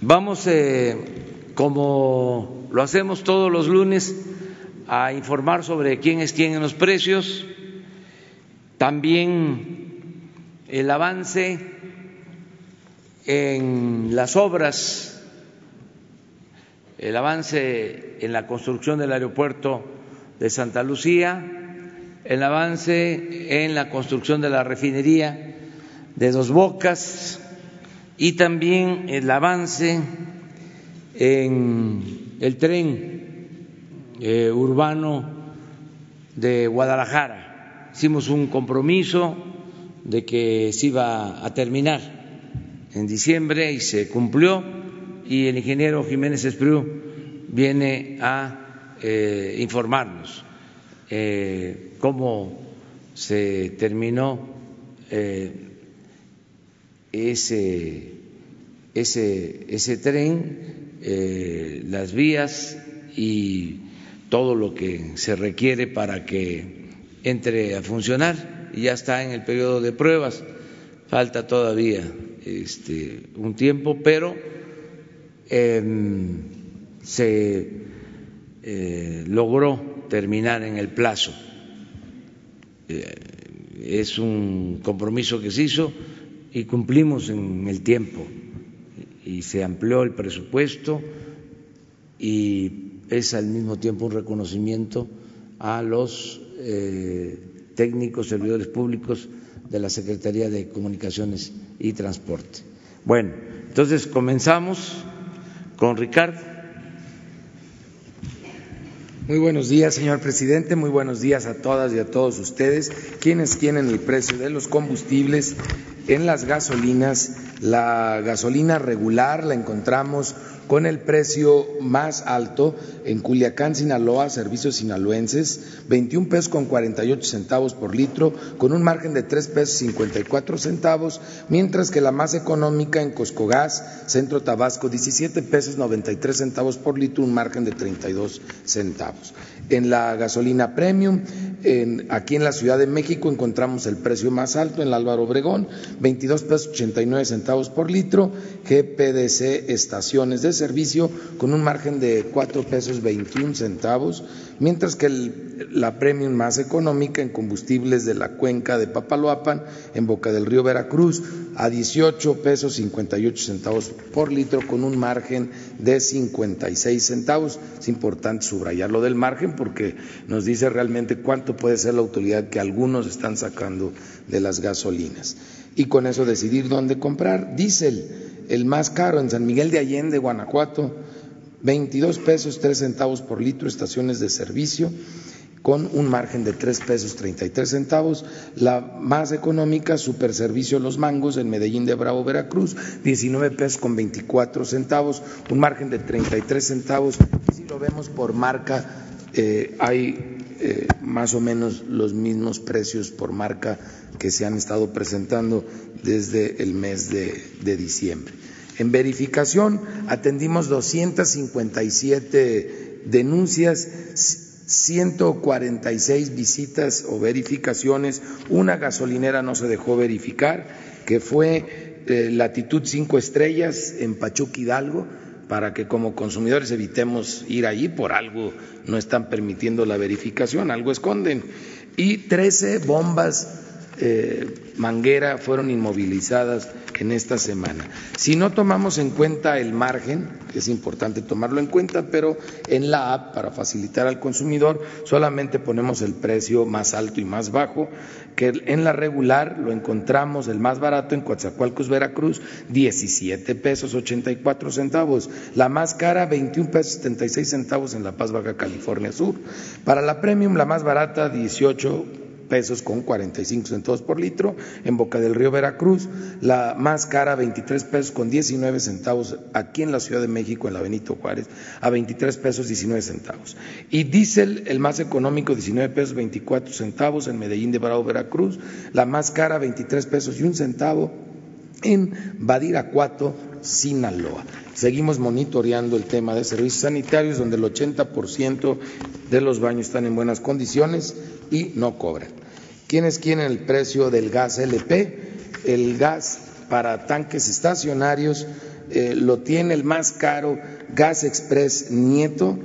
Vamos, eh, como lo hacemos todos los lunes, a informar sobre quién es quién en los precios, también el avance en las obras, el avance en la construcción del aeropuerto de Santa Lucía, el avance en la construcción de la refinería de Dos Bocas y también el avance en el tren eh, urbano de Guadalajara. Hicimos un compromiso de que se iba a terminar en diciembre y se cumplió y el ingeniero Jiménez Espriu viene a eh, informarnos eh, cómo se terminó ese, ese, ese tren, eh, las vías y todo lo que se requiere para que entre a funcionar. Y ya está en el periodo de pruebas, falta todavía este, un tiempo, pero em, se eh, logró terminar en el plazo. Eh, es un compromiso que se hizo y cumplimos en el tiempo y se amplió el presupuesto y es al mismo tiempo un reconocimiento a los eh, técnicos, servidores públicos de la Secretaría de Comunicaciones y Transporte. Bueno, entonces comenzamos con Ricardo. Muy buenos días, señor presidente. Muy buenos días a todas y a todos ustedes. Quienes tienen el precio de los combustibles en las gasolinas, la gasolina regular la encontramos con el precio más alto en Culiacán, Sinaloa, servicios sinaloenses, 21 pesos con 48 centavos por litro, con un margen de 3 pesos 54 centavos, mientras que la más económica en Coscogas, Centro Tabasco, 17 pesos 93 centavos por litro, un margen de 32 centavos. En la gasolina premium, aquí en la Ciudad de México encontramos el precio más alto en el Álvaro Obregón, 22 pesos 89 centavos por litro, GPDC estaciones de servicio con un margen de 4 pesos 21 centavos, mientras que la premium más económica en combustibles de la cuenca de Papaloapan, en Boca del Río Veracruz, a 18 pesos 58 centavos por litro con un margen de 56 centavos. Es importante subrayar lo del margen porque nos dice realmente cuánto puede ser la utilidad que algunos están sacando de las gasolinas. Y con eso decidir dónde comprar. Diésel, el más caro en San Miguel de Allende, Guanajuato, 22 pesos 3 centavos por litro, estaciones de servicio con un margen de 3 pesos 33 centavos. La más económica, Super Servicio Los Mangos, en Medellín de Bravo, Veracruz, 19 pesos con 24 centavos, un margen de 33 centavos. Si lo vemos por marca, eh, hay eh, más o menos los mismos precios por marca que se han estado presentando desde el mes de, diciembre. En verificación atendimos 257 denuncias 146 visitas o verificaciones, una gasolinera no se dejó verificar, que fue eh, latitud 5 estrellas en Pachuca Hidalgo, para que como consumidores evitemos ir allí, por algo no están permitiendo la verificación, algo esconden. Y 13 bombas eh, manguera fueron inmovilizadas en esta semana. Si no tomamos en cuenta el margen, es importante tomarlo en cuenta, pero en la app, para facilitar al consumidor, solamente ponemos el precio más alto y más bajo, que en la regular lo encontramos el más barato en Coatzacoalcos, Veracruz, 17 pesos 84 centavos, la más cara 21 pesos 76 centavos en La Paz, Baja California Sur. Para la premium, la más barata 18 pesos con 45 centavos por litro, en Boca del Río Veracruz, la más cara 23 pesos con 19 centavos aquí en la Ciudad de México, en la Benito Juárez, a 23 pesos 19 centavos. Y diésel, el más económico, 19 pesos 24 centavos en Medellín de Bravo, Veracruz, la más cara 23 pesos y un centavo en Badiracuato, Sinaloa. Seguimos monitoreando el tema de servicios sanitarios, donde el 80% de los baños están en buenas condiciones y no cobran. ¿Quiénes quieren el precio del gas LP? El gas para tanques estacionarios eh, lo tiene el más caro Gas Express Nieto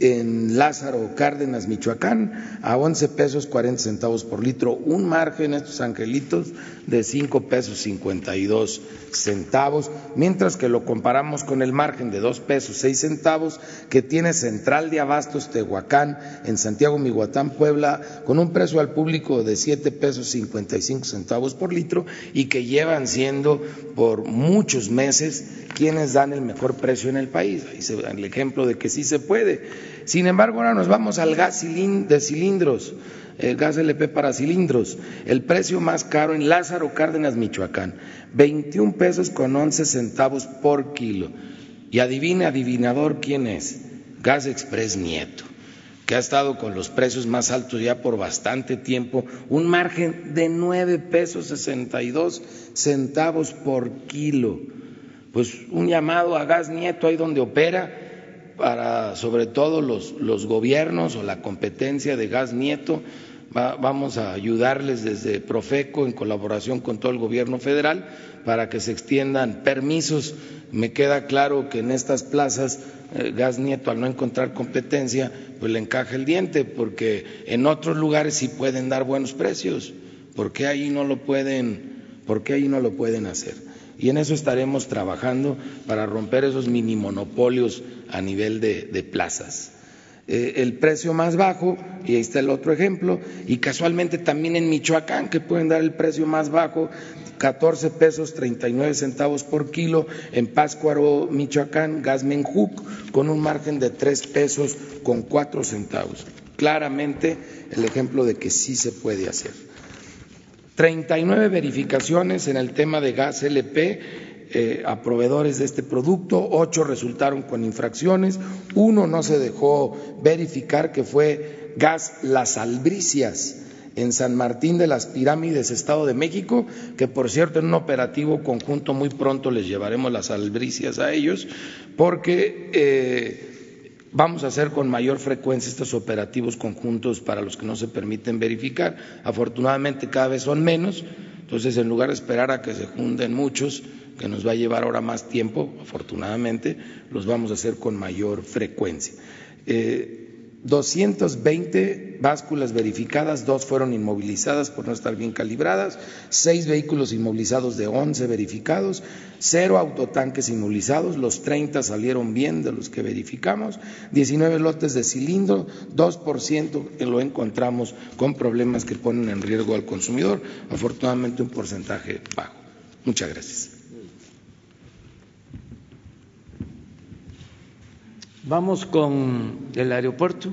en Lázaro Cárdenas, Michoacán, a 11 pesos 40 centavos por litro, un margen, estos angelitos, de 5 pesos 52 centavos, mientras que lo comparamos con el margen de 2 pesos 6 centavos que tiene Central de Abastos Tehuacán en Santiago Miguatán, Puebla, con un precio al público de 7 pesos 55 centavos por litro y que llevan siendo por muchos meses quienes dan el mejor precio en el país. Ahí se da el ejemplo de que sí se puede. Sin embargo, ahora nos vamos al gas de cilindros, el gas LP para cilindros, el precio más caro en Lázaro Cárdenas, Michoacán, 21 pesos con 11 centavos por kilo. Y adivine, adivinador, ¿quién es? Gas Express Nieto que ha estado con los precios más altos ya por bastante tiempo, un margen de 9 pesos 62 centavos por kilo. Pues un llamado a Gas Nieto ahí donde opera para sobre todo los, los gobiernos o la competencia de Gas Nieto. vamos a ayudarles desde Profeco en colaboración con todo el gobierno federal para que se extiendan permisos. Me queda claro que en estas plazas eh, Gas Nieto al no encontrar competencia pues le encaja el diente porque en otros lugares sí pueden dar buenos precios. ¿Por qué ahí no lo pueden, por qué ahí no lo pueden hacer? Y en eso estaremos trabajando para romper esos mini monopolios a nivel de, plazas. Eh, el precio más bajo, y ahí está el otro ejemplo, y casualmente también en Michoacán, que pueden dar el precio más bajo, 14 pesos 39 centavos por kilo, en Páscuaro, Michoacán, Gasmenjuc, con un margen de 3 pesos con 4 centavos. Claramente el ejemplo de que sí se puede hacer. 39 verificaciones en el tema de gas LP eh, a proveedores de este producto, ocho resultaron con infracciones, uno no se dejó verificar que fue gas Las Albricias en San Martín de las Pirámides, Estado de México, que por cierto en un operativo conjunto muy pronto les llevaremos las albricias a ellos, porque eh, Vamos a hacer con mayor frecuencia estos operativos conjuntos para los que no se permiten verificar. Afortunadamente cada vez son menos, entonces en lugar de esperar a que se junten muchos, que nos va a llevar ahora más tiempo, afortunadamente, los vamos a hacer con mayor frecuencia. Eh, 220 básculas verificadas, dos fueron inmovilizadas por no estar bien calibradas, seis vehículos inmovilizados de 11 verificados, cero autotanques inmovilizados, los 30 salieron bien de los que verificamos, 19 lotes de cilindro, 2% lo encontramos con problemas que ponen en riesgo al consumidor, afortunadamente un porcentaje bajo. Muchas gracias. Vamos con el aeropuerto.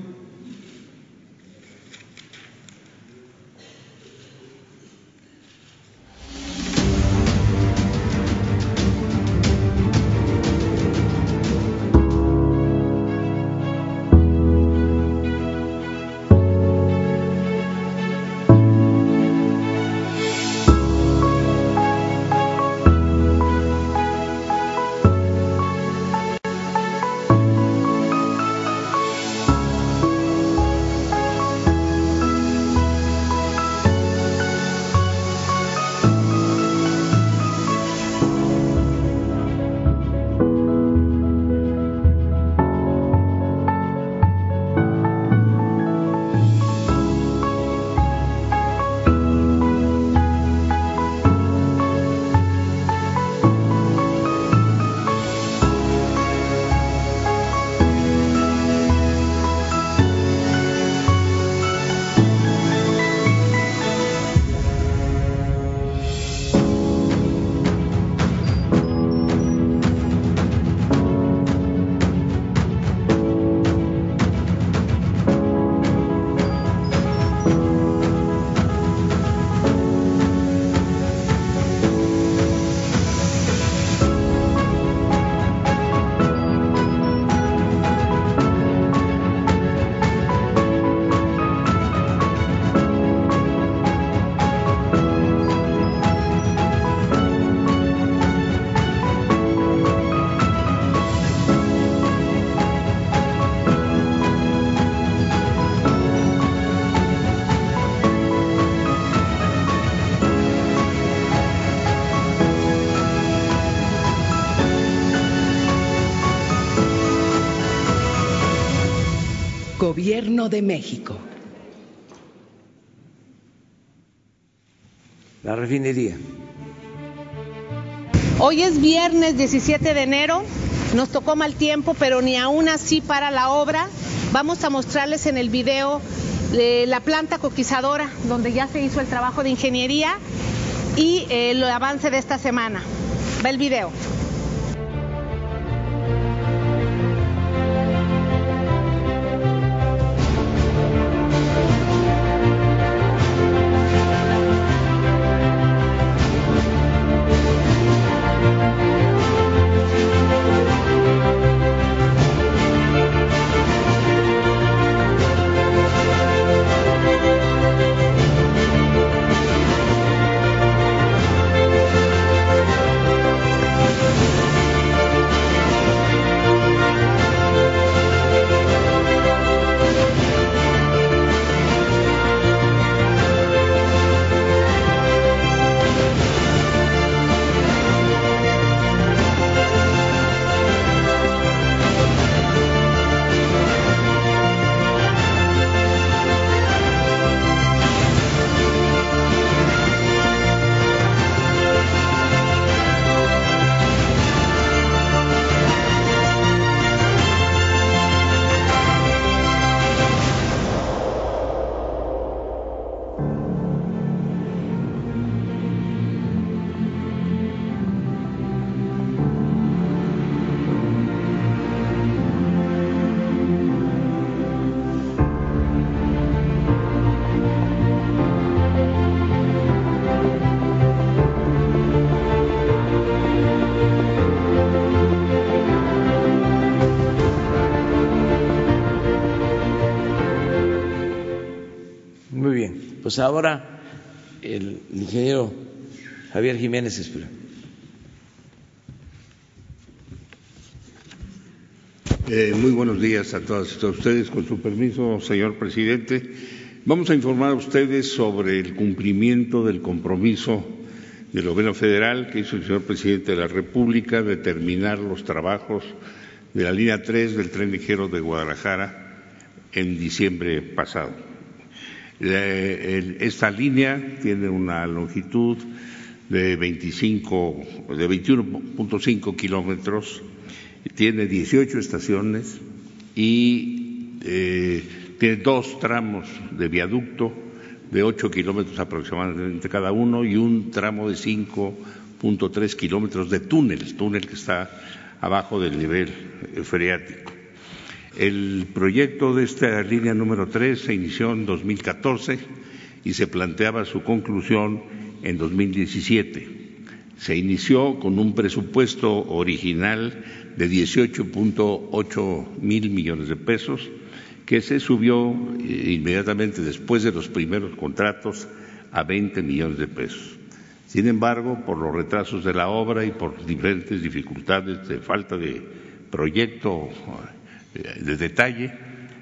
Gobierno de México. La refinería. Hoy es viernes 17 de enero, nos tocó mal tiempo, pero ni aún así para la obra. Vamos a mostrarles en el video eh, la planta coquizadora, donde ya se hizo el trabajo de ingeniería y eh, el avance de esta semana. Va el video. Pues ahora el ingeniero Javier Jiménez Espriu. Eh, muy buenos días a todas ustedes. Con su permiso, señor presidente, vamos a informar a ustedes sobre el cumplimiento del compromiso del gobierno federal que hizo el señor presidente de la República de terminar los trabajos de la línea 3 del tren ligero de Guadalajara en diciembre pasado. Esta línea tiene una longitud de 25, de 21.5 kilómetros, tiene 18 estaciones y eh, tiene dos tramos de viaducto de 8 kilómetros aproximadamente cada uno y un tramo de 5.3 kilómetros de túnel, túnel que está abajo del nivel freático. El proyecto de esta línea número 3 se inició en 2014 y se planteaba su conclusión en 2017. Se inició con un presupuesto original de 18.8 mil millones de pesos, que se subió inmediatamente después de los primeros contratos a 20 millones de pesos. Sin embargo, por los retrasos de la obra y por diferentes dificultades de falta de proyecto de detalle,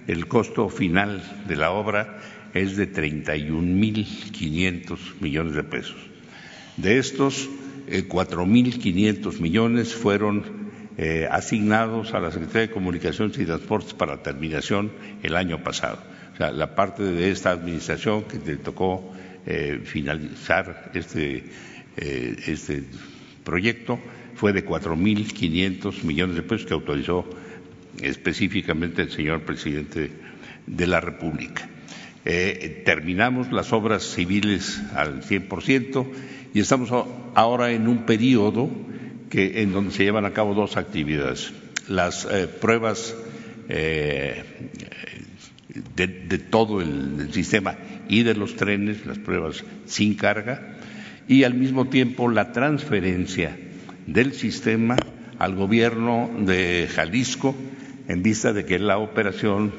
el costo final de la obra es de 31.500 millones de pesos. De estos, eh, 4.500 millones fueron eh, asignados a la Secretaría de Comunicaciones y Transportes para terminación el año pasado. O sea, la parte de esta administración que le tocó eh, finalizar este, eh, este proyecto fue de 4.500 millones de pesos que autorizó específicamente el señor presidente de la República. Eh, terminamos las obras civiles al 100% y estamos ahora en un periodo en donde se llevan a cabo dos actividades. Las eh, pruebas eh, de, todo el sistema y de los trenes, las pruebas sin carga, y al mismo tiempo la transferencia del sistema al gobierno de Jalisco en vista de que la operación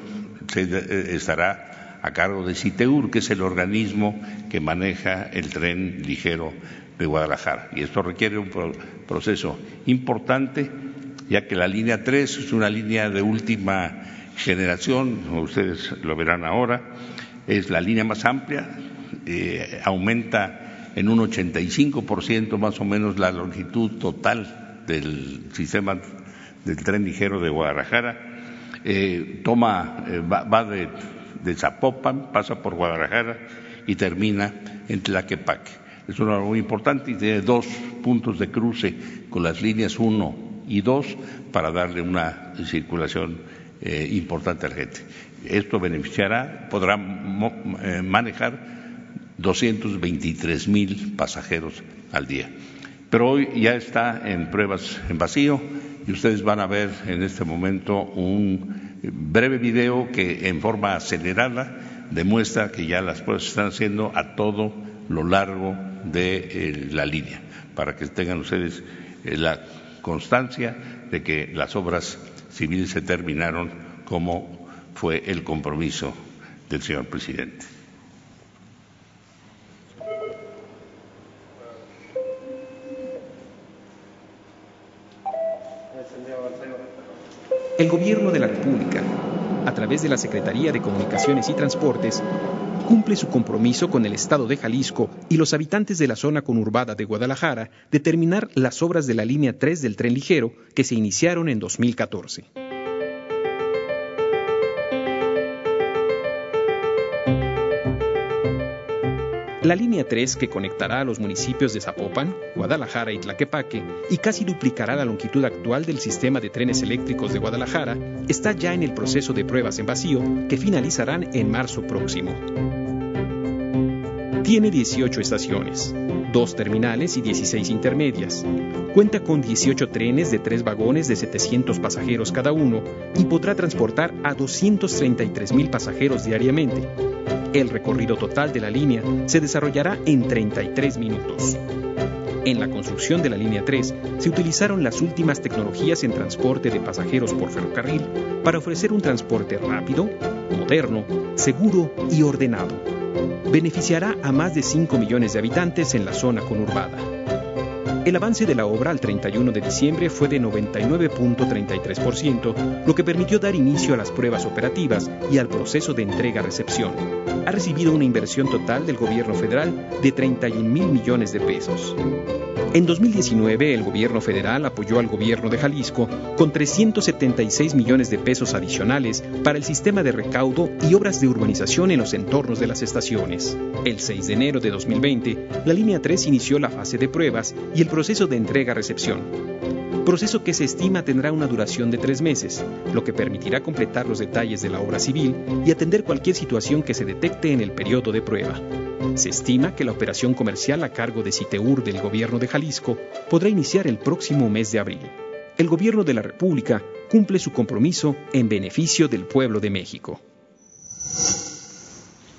se, estará a cargo de CITEUR, que es el organismo que maneja el tren ligero de Guadalajara. Y esto requiere un proceso importante, ya que la línea 3 es una línea de última generación, ustedes lo verán ahora, es la línea más amplia, eh, aumenta en un 85% más o menos la longitud total del sistema del tren ligero de Guadalajara eh, toma, eh, va, de, Zapopan, pasa por Guadalajara y termina en Tlaquepaque. Es una muy importante y tiene dos puntos de cruce con las líneas 1 y 2 para darle una circulación eh, importante a la gente. Esto beneficiará, podrá manejar 223 mil pasajeros al día. Pero hoy ya está en pruebas en vacío y ustedes van a ver en este momento un breve video que en forma acelerada demuestra que ya las pruebas se están haciendo a todo lo largo de eh, la línea, para que tengan ustedes eh, la constancia de que las obras civiles se terminaron como fue el compromiso del señor presidente. El Gobierno de la República, a través de la Secretaría de Comunicaciones y Transportes, cumple su compromiso con el Estado de Jalisco y los habitantes de la zona conurbada de Guadalajara de terminar las obras de la línea 3 del tren ligero que se iniciaron en 2014. La línea 3, que conectará a los municipios de Zapopan, Guadalajara y Tlaquepaque, y casi duplicará la longitud actual del sistema de trenes eléctricos de Guadalajara, está ya en el proceso de pruebas en vacío que finalizarán en marzo próximo. Tiene 18 estaciones, dos terminales y 16 intermedias. Cuenta con 18 trenes de tres vagones de 700 pasajeros cada uno y podrá transportar a 233 mil pasajeros diariamente el recorrido total de la línea se desarrollará en 33 minutos. En la construcción de la línea 3 se utilizaron las últimas tecnologías en transporte de pasajeros por ferrocarril para ofrecer un transporte rápido, moderno, seguro y ordenado. Beneficiará a más de 5 millones de habitantes en la zona conurbada. El avance de la obra al 31 de diciembre fue de 99.33%, lo que permitió dar inicio a las pruebas operativas y al proceso de entrega-recepción. Ha recibido una inversión total del gobierno federal de 31 mil millones de pesos. En 2019, el gobierno federal apoyó al gobierno de Jalisco con 376 millones de pesos adicionales para el sistema de recaudo y obras de urbanización en los entornos de las estaciones. El 6 de enero de 2020, la línea 3 inició la fase de pruebas y el proceso de entrega-recepción proceso que se estima tendrá una duración de tres meses, lo que permitirá completar los detalles de la obra civil y atender cualquier situación que se detecte en el periodo de prueba. Se estima que la operación comercial a cargo de Citeur del gobierno de Jalisco podrá iniciar el próximo mes de abril. El gobierno de la República cumple su compromiso en beneficio del pueblo de México.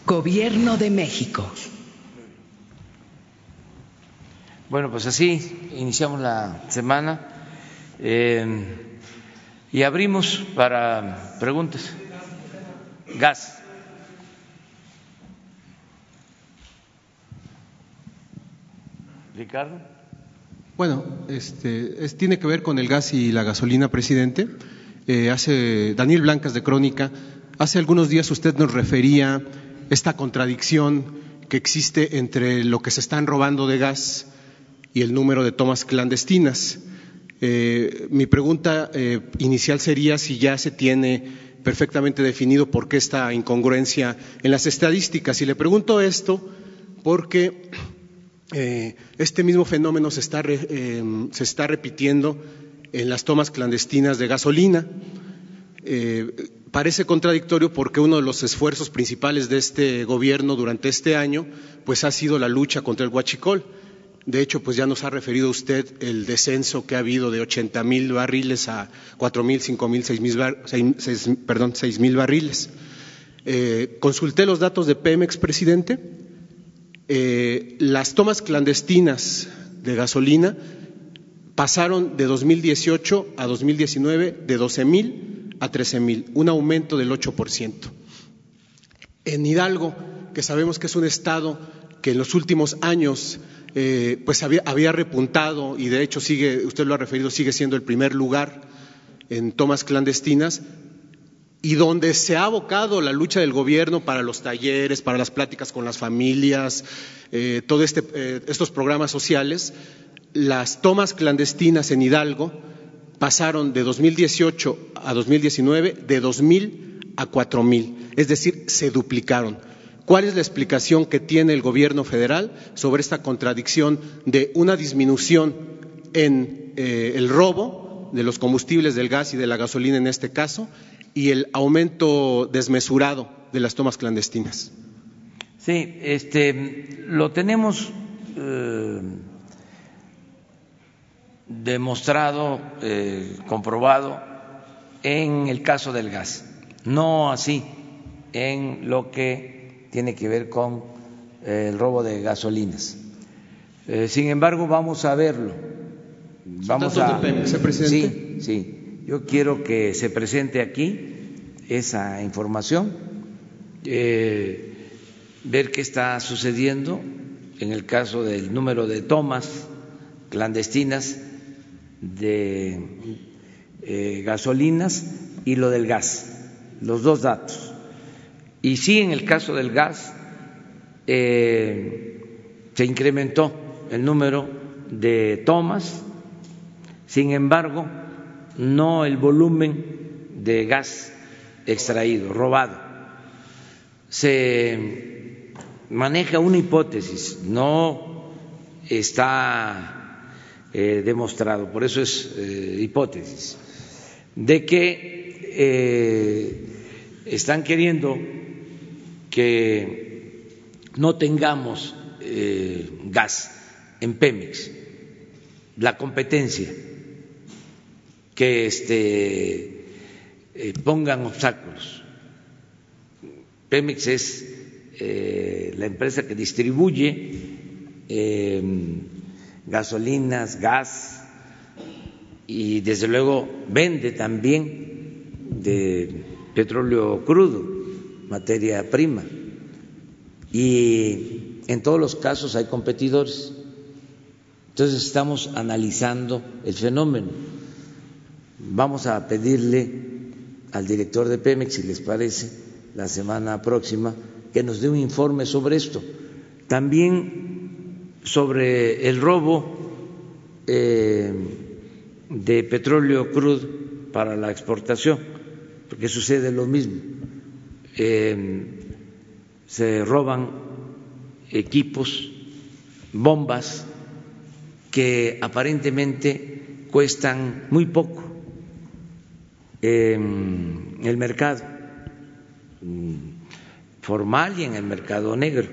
Gobierno de México. Bueno, pues así iniciamos la semana eh, y abrimos para preguntas. Gas. Ricardo. Bueno, este, tiene que ver con el gas y la gasolina, presidente. Eh, hace Daniel Blancas de Crónica, hace algunos días usted nos refería esta contradicción que existe entre lo que se están robando de gas y el número de tomas clandestinas. Eh, mi pregunta eh, inicial sería si ya se tiene perfectamente definido por qué esta incongruencia en las estadísticas. Y le pregunto esto porque eh, este mismo fenómeno se está, repitiendo en las tomas clandestinas de gasolina. Parece contradictorio porque uno de los esfuerzos principales de este gobierno durante este año pues ha sido la lucha contra el huachicol. De hecho, pues ya nos ha referido usted el descenso que ha habido de 80 mil barriles a 4 mil, 5 mil, 6 mil barriles. Eh, consulté los datos de Pemex, presidente, eh, las tomas clandestinas de gasolina pasaron de 2018 a 2019 de 12 mil a 13 mil, un aumento del 8%. En Hidalgo, que sabemos que es un estado que en los últimos años eh, pues había, había, repuntado y de hecho sigue, usted lo ha referido, sigue siendo el primer lugar en tomas clandestinas, y donde se ha abocado la lucha del gobierno para los talleres, para las pláticas con las familias, eh, todos este, eh, estos programas sociales, las tomas clandestinas en Hidalgo pasaron de 2018 a 2019 de 2.000 a 4.000, es decir, se duplicaron. ¿Cuál es la explicación que tiene el gobierno federal sobre esta contradicción de una disminución en eh, el robo de los combustibles del gas y de la gasolina en este caso y el aumento desmesurado de las tomas clandestinas? Sí, este, lo tenemos eh, demostrado, eh, comprobado en el caso del gas, no así en lo que tiene que ver con eh, el robo de gasolinas. Eh, sin embargo, vamos a verlo. Vamos a. Sí, sí. Yo quiero que se presente aquí esa información, ver qué está sucediendo en el caso del número de tomas clandestinas de eh, gasolinas y lo del gas, los dos datos. Y sí, en el caso del gas eh, se incrementó el número de tomas, sin embargo, no el volumen de gas extraído, robado. Se maneja una hipótesis, no está eh, demostrado, por eso es eh, hipótesis, de que están queriendo que no tengamos gas en Pemex, la competencia, que este, pongan obstáculos. Pemex es la empresa que distribuye gasolinas, gas y desde luego vende también de petróleo crudo, materia prima. Y en todos los casos hay competidores. Entonces estamos analizando el fenómeno. Vamos a pedirle al director de Pemex, si les parece, la semana próxima, que nos dé un informe sobre esto. También sobre el robo eh, de petróleo crudo para la exportación, porque sucede lo mismo. Eh, se roban equipos, bombas que aparentemente cuestan muy poco en el mercado mm, formal y en el mercado negro.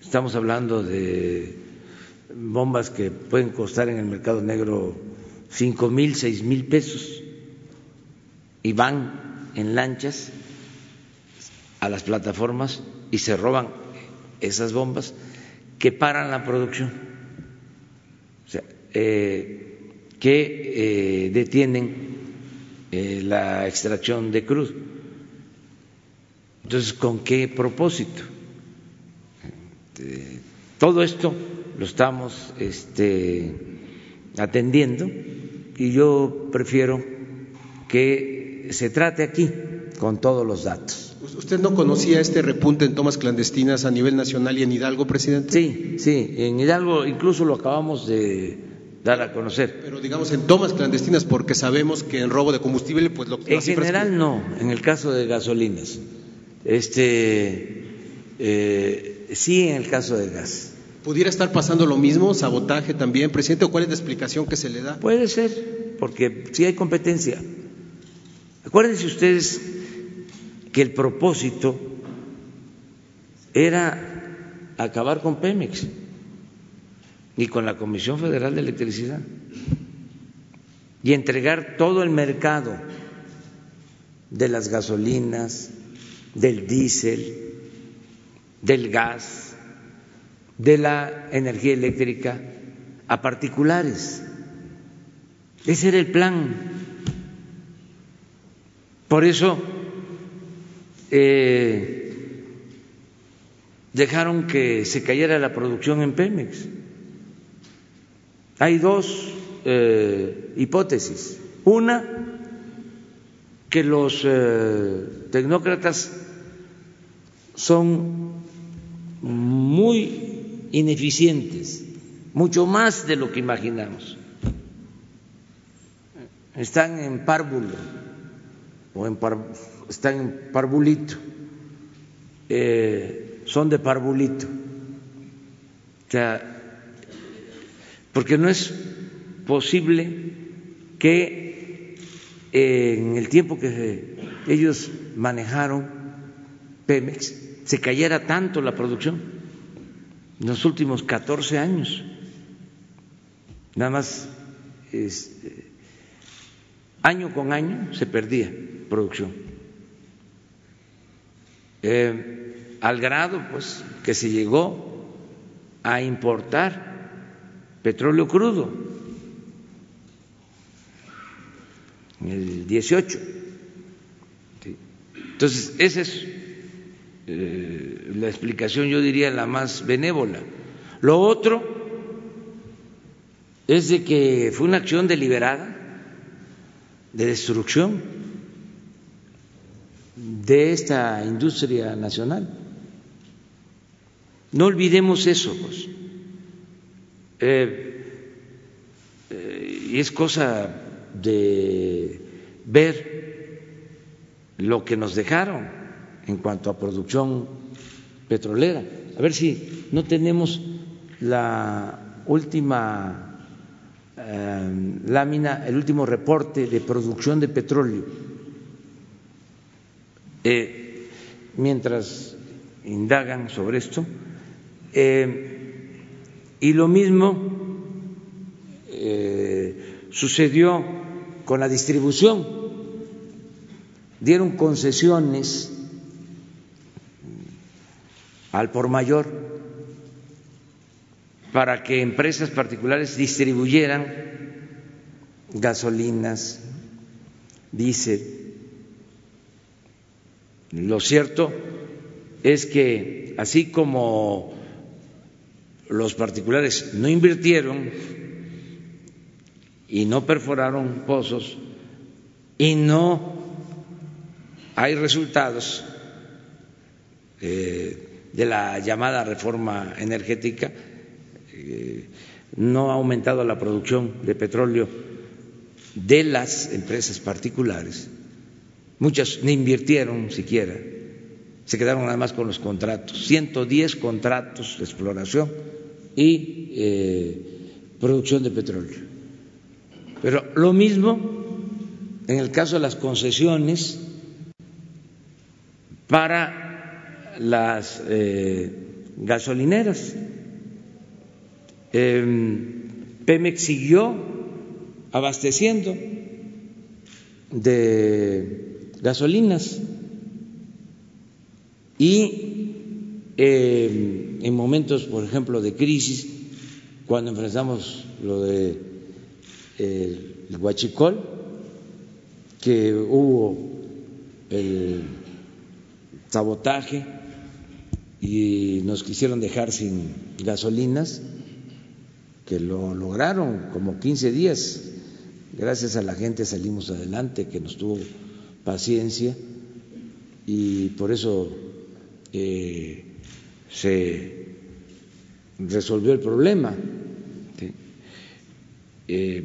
Estamos hablando de bombas que pueden costar en el mercado negro cinco mil, seis mil pesos y van en lanchas a las plataformas y se roban esas bombas que paran la producción, eh, que eh, detienen eh, la extracción de crudo. Entonces, ¿con qué propósito? Todo esto lo estamos este, atendiendo y yo prefiero que se trate aquí con todos los datos. ¿Usted no conocía este repunte en tomas clandestinas a nivel nacional y en Hidalgo, presidente? Sí, sí, en Hidalgo incluso lo acabamos de dar a conocer. Pero digamos en tomas clandestinas, porque sabemos que en robo de combustible, pues lo En general no, en el caso de gasolinas. Este. Eh, sí en el caso del gas. ¿Pudiera estar pasando lo mismo, sabotaje también, presidente, o cuál es la explicación que se le da? Puede ser, porque sí hay competencia. Acuérdense ustedes que el propósito era acabar con Pemex y con la Comisión Federal de Electricidad y entregar todo el mercado de las gasolinas, del diésel, del gas, de la energía eléctrica a particulares. Ese era el plan. Por eso eh, dejaron que se cayera la producción en Pemex. Hay dos eh, hipótesis. Una, que los eh, tecnócratas son muy ineficientes, mucho más de lo que imaginamos. están en párvulo o en están en parvulito, eh, son de parvulito. O sea, porque no es posible que eh, en el tiempo que ellos manejaron Pemex se cayera tanto la producción en los últimos 14 años. Nada más este, año con año se perdía producción. Eh, al grado pues que se llegó a importar petróleo crudo en el 18. Entonces, esa es eh, la explicación, yo diría, la más benévola. Lo otro es de que fue una acción deliberada de destrucción de esta industria nacional. No olvidemos eso, pues. Eh, eh, y es cosa de ver lo que nos dejaron en cuanto a producción petrolera. A ver si no tenemos la última eh, lámina, el último reporte de producción de petróleo. Eh, mientras indagan sobre esto, eh, y lo mismo sucedió con la distribución. Dieron concesiones al por mayor para que empresas particulares distribuyeran gasolinas, diésel. Lo cierto es que así como los particulares no invirtieron y no perforaron pozos y no hay resultados eh, de la llamada reforma energética, eh, no ha aumentado la producción de petróleo de las empresas particulares. Muchas ni invirtieron siquiera, se quedaron nada más con los contratos, 110 contratos de exploración y eh, producción de petróleo. Pero lo mismo en el caso de las concesiones para las eh, gasolineras. Em, Pemex siguió abasteciendo de gasolinas y em, en momentos, por ejemplo, de crisis, cuando enfrentamos lo de el huachicol, que hubo el sabotaje y nos quisieron dejar sin gasolinas, que lo lograron como 15 días. Gracias a la gente salimos adelante, que nos tuvo paciencia y por eso eh, se resolvió el problema. Eh,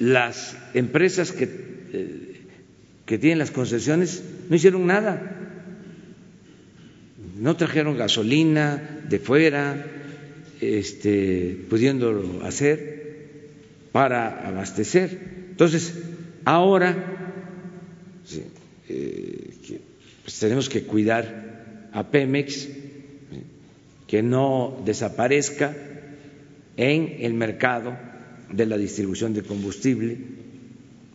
las empresas que, eh, que tienen las concesiones no hicieron nada, no trajeron gasolina de fuera, este, pudiéndolo hacer para abastecer. Entonces, ahora eh, pues tenemos que cuidar a Pemex, que no desaparezca en el mercado de la distribución de combustible.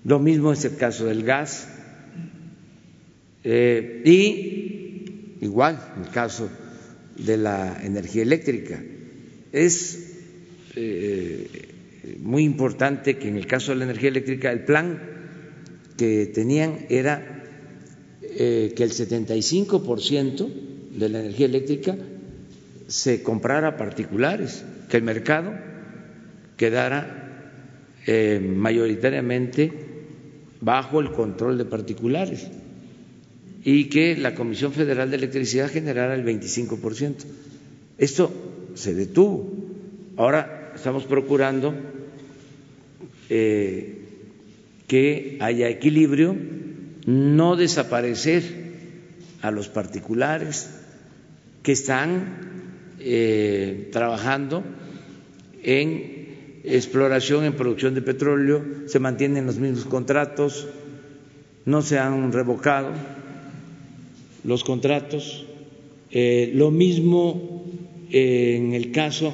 Lo mismo es el caso del gas. Eh, y igual en el caso de la energía eléctrica. Es eh, muy importante que en el caso de la energía eléctrica el plan que tenían era eh, que el 75% de la energía eléctrica se comprara a particulares, que el mercado quedara eh, mayoritariamente bajo el control de particulares y que la Comisión Federal de Electricidad generara el 25%. Esto se detuvo. Ahora estamos procurando eh, que haya equilibrio, no desaparecer a los particulares que están eh, trabajando en exploración, en producción de petróleo, se mantienen los mismos contratos, no se han revocado los contratos. Eh, lo mismo eh, en el caso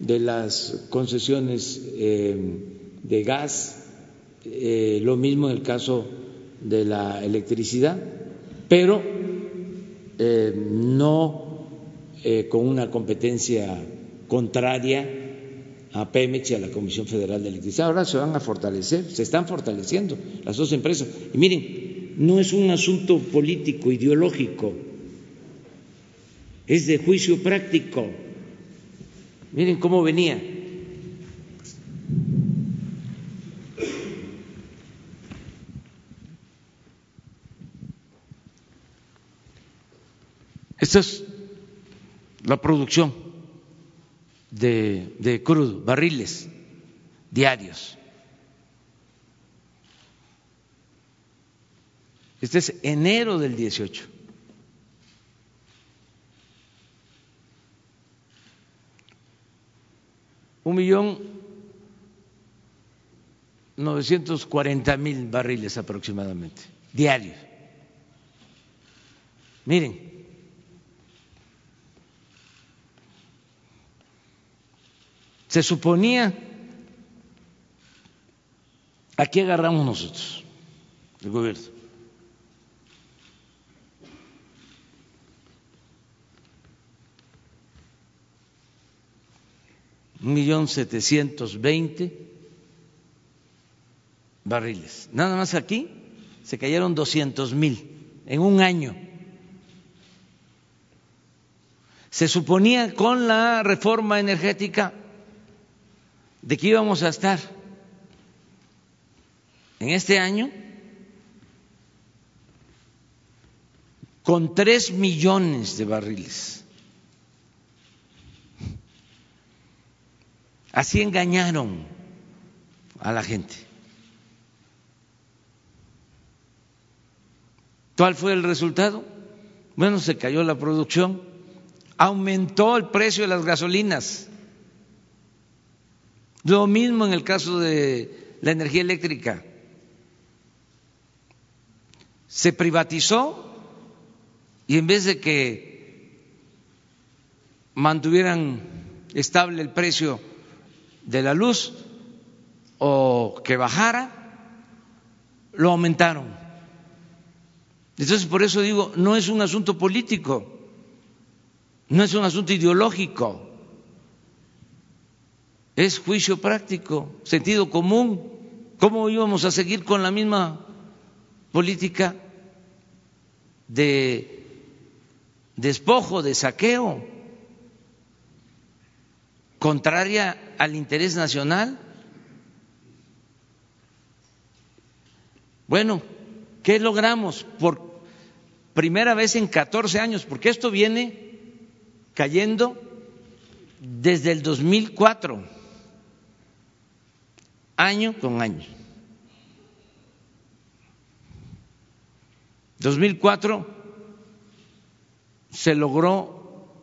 de las concesiones de gas, lo mismo en el caso de la electricidad, pero no con una competencia contraria a Pemex y a la Comisión Federal de Electricidad. Ahora se van a fortalecer, se están fortaleciendo las dos empresas. Y miren, no es un asunto político, ideológico, es de juicio práctico. Miren cómo venía. Esta es la producción de, de crudo, barriles diarios. Este es enero del 18. Un millón novecientos cuarenta mil barriles aproximadamente, diarios. Miren, se suponía, aquí agarramos nosotros, el gobierno un millón setecientos veinte barriles. Nada más aquí se cayeron doscientos mil en un año. Se suponía con la reforma energética de que íbamos a estar en este año con tres millones de barriles. Así engañaron a la gente. ¿Cuál fue el resultado? Bueno, se cayó la producción, aumentó el precio de las gasolinas. Lo mismo en el caso de la energía eléctrica. Se privatizó y en vez de que mantuvieran estable el precio de la luz o que bajara, lo aumentaron. Entonces, por eso digo, no es un asunto político, no es un asunto ideológico, es juicio práctico, sentido común. ¿Cómo íbamos a seguir con la misma política de despojo, de saqueo, contraria al interés nacional? Bueno, ¿qué logramos por primera vez en 14 años? Porque esto viene cayendo desde el 2004, año con año. 2004 se logró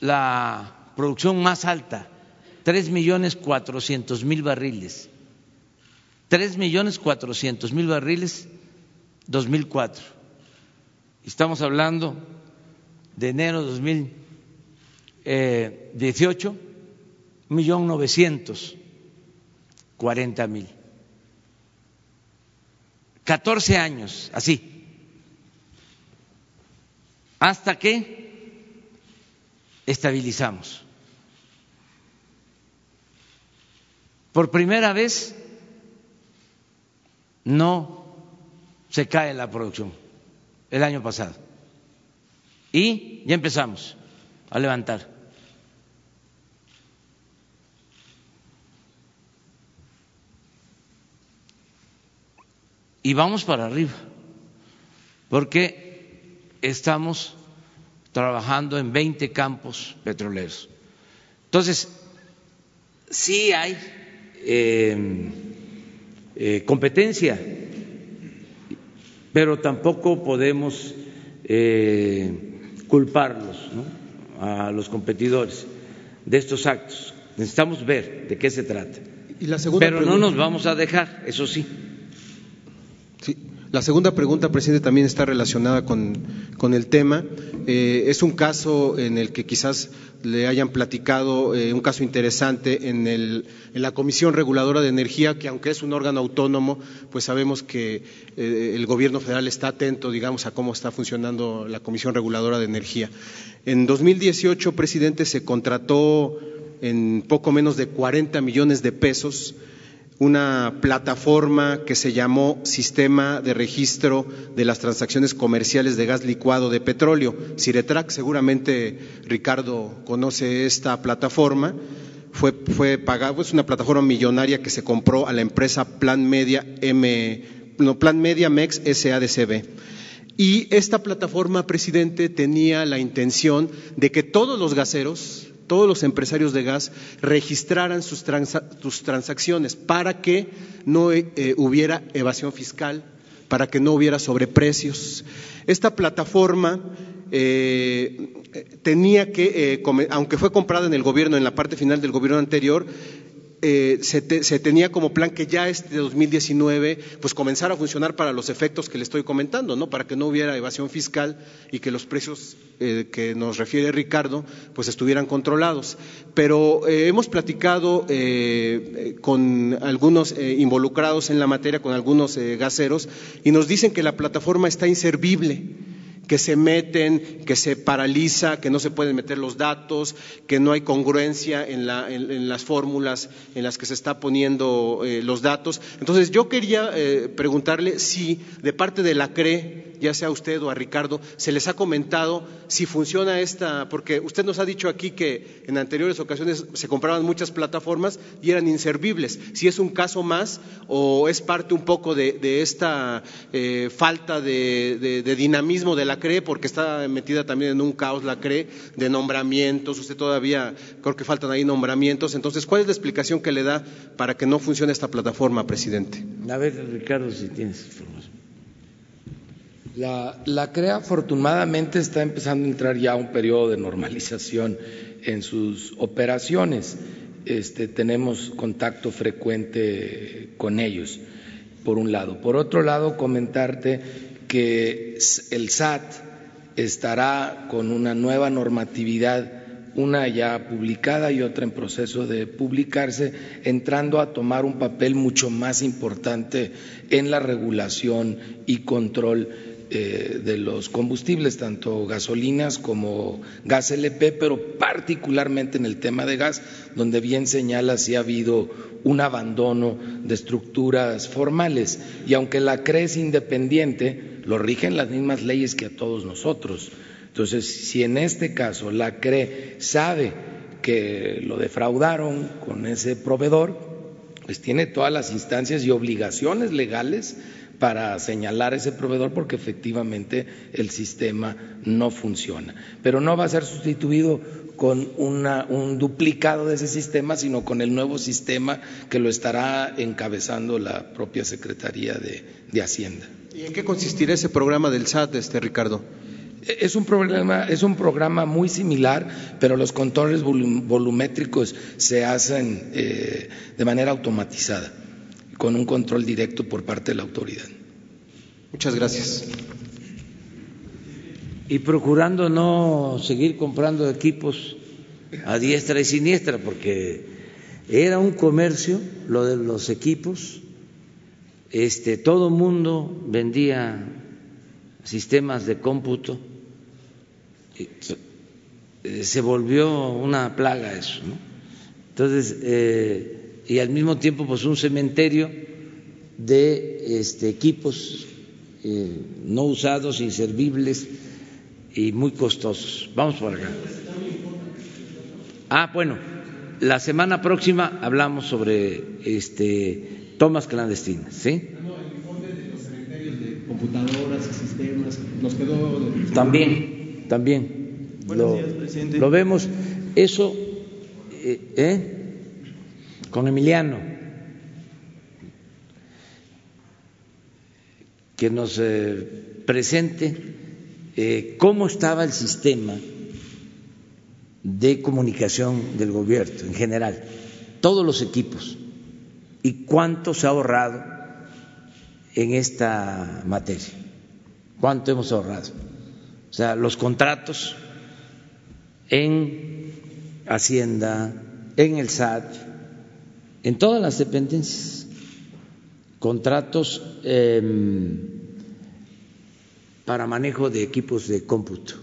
la producción más alta tres millones cuatrocientos mil barriles. Tres millones cuatrocientos mil barriles 2004. Estamos hablando de enero de 2018, un millón novecientos cuarenta mil. Catorce años, así. Hasta que estabilizamos. Por primera vez no se cae la producción el año pasado. Y ya empezamos a levantar. Y vamos para arriba, porque estamos trabajando en 20 campos petroleros. Entonces, sí hay Em, eh, competencia, pero tampoco podemos eh, culparlos a los competidores de estos actos. Necesitamos ver de qué se trata. pero no nos vamos a dejar, eso sí. La segunda pregunta, presidente, también está relacionada con, con el tema. Eh, es un caso en el que quizás le hayan platicado, eh, un caso interesante en, el, en, la Comisión Reguladora de Energía, que aunque es un órgano autónomo, pues sabemos que eh, el Gobierno federal está atento, digamos, a cómo está funcionando la Comisión Reguladora de Energía. En 2018, presidente, se contrató en poco menos de 40 millones de pesos una plataforma que se llamó Sistema de Registro de las Transacciones Comerciales de Gas Licuado de Petróleo, Ciretrac. Seguramente Ricardo conoce esta plataforma. Fue, fue pagado, es una plataforma millonaria que se compró a la empresa Plan Media M, no, Plan Media Mex SADCB. Y esta plataforma, presidente, tenía la intención de que todos los gaseros, todos los empresarios de gas registraran sus, transacciones para que no eh, hubiera evasión fiscal, para que no hubiera sobreprecios. Esta plataforma eh, tenía que, eh, aunque fue comprada en el gobierno, en la parte final del gobierno anterior, eh, se, tenía como plan que ya este 2019 pues comenzara a funcionar para los efectos que le estoy comentando, ¿no? Para que no hubiera evasión fiscal y que los precios eh, que nos refiere Ricardo pues estuvieran controlados. Pero eh, hemos platicado con algunos involucrados en la materia, con algunos gaseros, y nos dicen que la plataforma está inservible que se meten, que se paraliza, que no se pueden meter los datos, que no hay congruencia en, las fórmulas en las que se está poniendo eh, los datos. Entonces, yo quería eh, preguntarle si de parte de la CRE, ya sea a usted o a Ricardo, se les ha comentado si funciona esta, porque usted nos ha dicho aquí que en anteriores ocasiones se compraban muchas plataformas y eran inservibles. Si es un caso más o es parte un poco de, esta eh, falta de dinamismo de la cree porque está metida también en un caos la cree de nombramientos, usted todavía creo que faltan ahí nombramientos, entonces ¿cuál es la explicación que le da para que no funcione esta plataforma, presidente? A ver, Ricardo, si tienes información. La, CREA afortunadamente está empezando a entrar ya a un periodo de normalización en sus operaciones. Este, tenemos contacto frecuente con ellos, por un lado. Por otro lado, comentarte que el SAT estará con una nueva normatividad, una ya publicada y otra en proceso de publicarse, entrando a tomar un papel mucho más importante en la regulación y control de los combustibles, tanto gasolinas como gas LP, pero particularmente en el tema de gas, donde bien señala si ha habido un abandono de estructuras formales. Y aunque la CRE es independiente, lo rigen las mismas leyes que a todos nosotros. Entonces, si en este caso la CRE sabe que lo defraudaron con ese proveedor, pues tiene todas las instancias y obligaciones legales para señalar ese proveedor porque efectivamente el sistema no funciona. Pero no va a ser sustituido con un duplicado de ese sistema, sino con el nuevo sistema que lo estará encabezando la propia Secretaría de, Hacienda. ¿Y en qué consistirá ese programa del SAT, este Ricardo? Es un, programa, es un programa muy similar, pero los controles volumétricos se hacen eh, de manera automatizada con un control directo por parte de la autoridad. Muchas gracias. Y procurando no seguir comprando equipos a diestra y siniestra, porque era un comercio lo de los equipos, este, todo mundo vendía sistemas de cómputo, se volvió una plaga eso, ¿no? Entonces, eh, y al mismo tiempo pues un cementerio de este, equipos eh, no usados, inservibles y muy costosos. Vamos por acá. Ah, bueno, la semana próxima hablamos sobre este, tomas clandestinas, ¿sí? computadoras y sistemas, nos quedó... También, también. Buenos lo, días, presidente. Lo vemos. Eso, eh, ¿eh? Con Emiliano. que nos eh, presente eh, cómo estaba el sistema de comunicación del gobierno en general, todos los equipos, y cuánto se ha ahorrado en esta materia, cuánto hemos ahorrado. O sea, los contratos en Hacienda, en el SAT, en todas las dependencias, contratos em, para manejo de equipos de cómputo.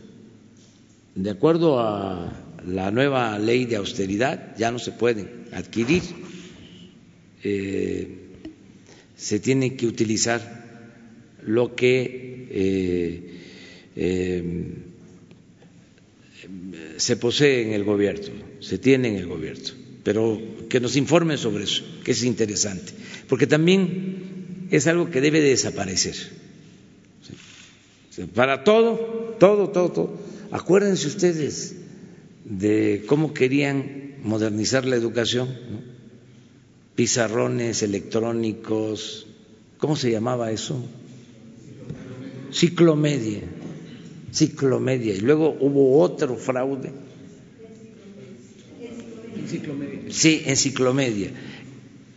De acuerdo a la nueva ley de austeridad, ya no se pueden adquirir, eh, se tiene que utilizar lo que eh, em, se posee en el gobierno, se tiene en el gobierno, pero que nos informen sobre eso, que es interesante, porque también es algo que debe desaparecer. Para todo, todo, todo, todo. Acuérdense ustedes de cómo querían modernizar la educación, pizarrones electrónicos, ¿cómo se llamaba eso? Ciclomedia ciclomedia. Y luego hubo otro fraude. Sí, enciclomedia.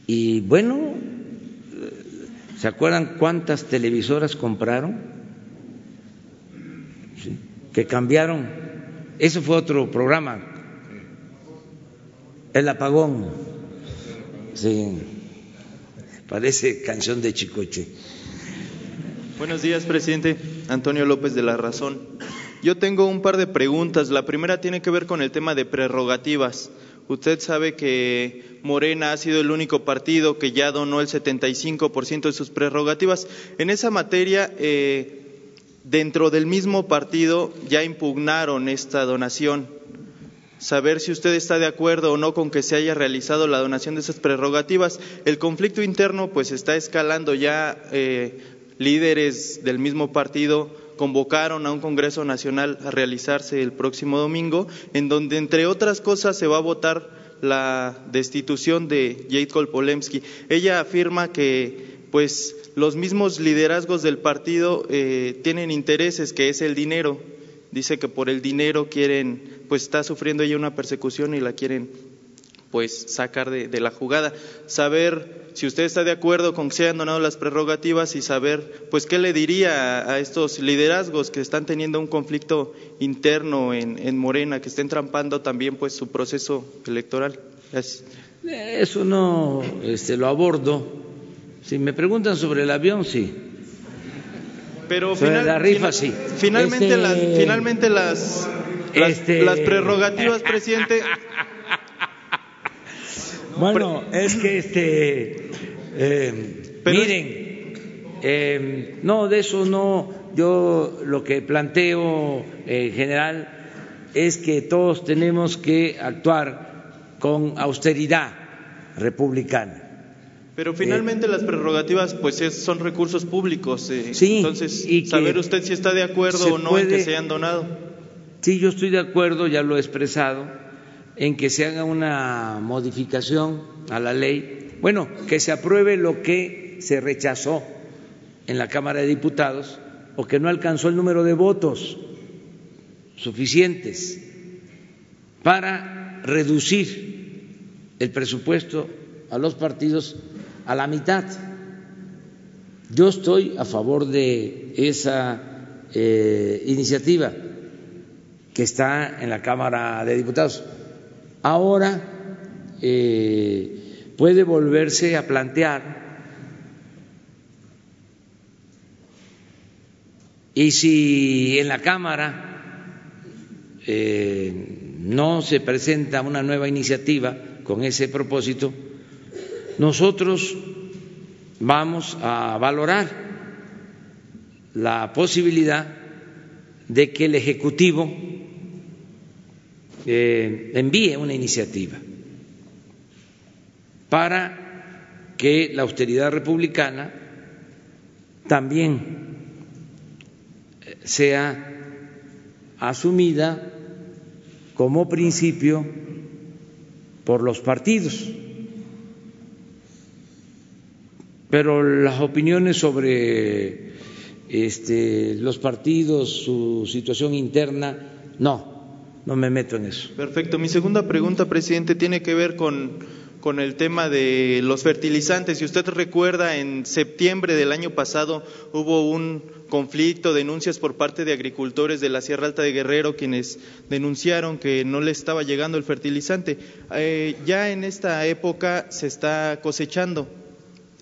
Y bueno, ¿se acuerdan cuántas televisoras compraron? Que cambiaron. Eso fue otro programa. El apagón. Sí. Parece canción de Chicoche. Buenos días, presidente. Antonio López de la Razón. Yo tengo un par de preguntas. La primera tiene que ver con el tema de prerrogativas. Usted sabe que Morena ha sido el único partido que ya donó el 75% de sus prerrogativas. En esa materia, eh, dentro del mismo partido ya impugnaron esta donación. Saber si usted está de acuerdo o no con que se haya realizado la donación de esas prerrogativas. El conflicto interno pues está escalando ya. Eh, líderes del mismo partido convocaron a un Congreso Nacional a realizarse el próximo domingo, en donde, entre otras cosas, se va a votar la destitución de Jade Kolpolemsky. Ella afirma que, pues, los mismos liderazgos del partido eh, tienen intereses, que es el dinero. Dice que por el dinero quieren, pues, está sufriendo ella una persecución y la quieren pues sacar de, la jugada. Saber si usted está de acuerdo con que se hayan donado las prerrogativas y saber pues qué le diría a, estos liderazgos que están teniendo un conflicto interno en, Morena, que estén trampando también pues su proceso electoral. Eso no este, lo abordo. Si me preguntan sobre el avión, sí. Pero la rifa, sí. Finalmente, este, las, finalmente las, las este, prerrogativas, presidente, bueno, es que este, eh, miren, eh, no, de eso no, yo lo que planteo en general es que todos tenemos que actuar con austeridad republicana. Pero finalmente las prerrogativas pues son recursos públicos. Eh, sí, entonces, saber usted si está de acuerdo o no en que se hayan donado. Sí, yo estoy de acuerdo, ya lo he expresado en que se haga una modificación a la ley, bueno, que se apruebe lo que se rechazó en la Cámara de Diputados o que no alcanzó el número de votos suficientes para reducir el presupuesto a los partidos a la mitad. Yo estoy a favor de esa eh, iniciativa que está en la Cámara de Diputados ahora eh, puede volverse a plantear y si en la Cámara eh, no se presenta una nueva iniciativa con ese propósito, nosotros vamos a valorar la posibilidad de que el Ejecutivo envíe una iniciativa para que la austeridad republicana también sea asumida como principio por los partidos. pero las opiniones sobre este, los partidos, su situación interna, no, no me meto en eso. Perfecto. Mi segunda pregunta, presidente, tiene que ver con, con el tema de los fertilizantes. Si usted recuerda, en septiembre del año pasado hubo un conflicto, denuncias por parte de agricultores de la Sierra Alta de Guerrero, quienes denunciaron que no le estaba llegando el fertilizante. Eh, ya en esta época se está cosechando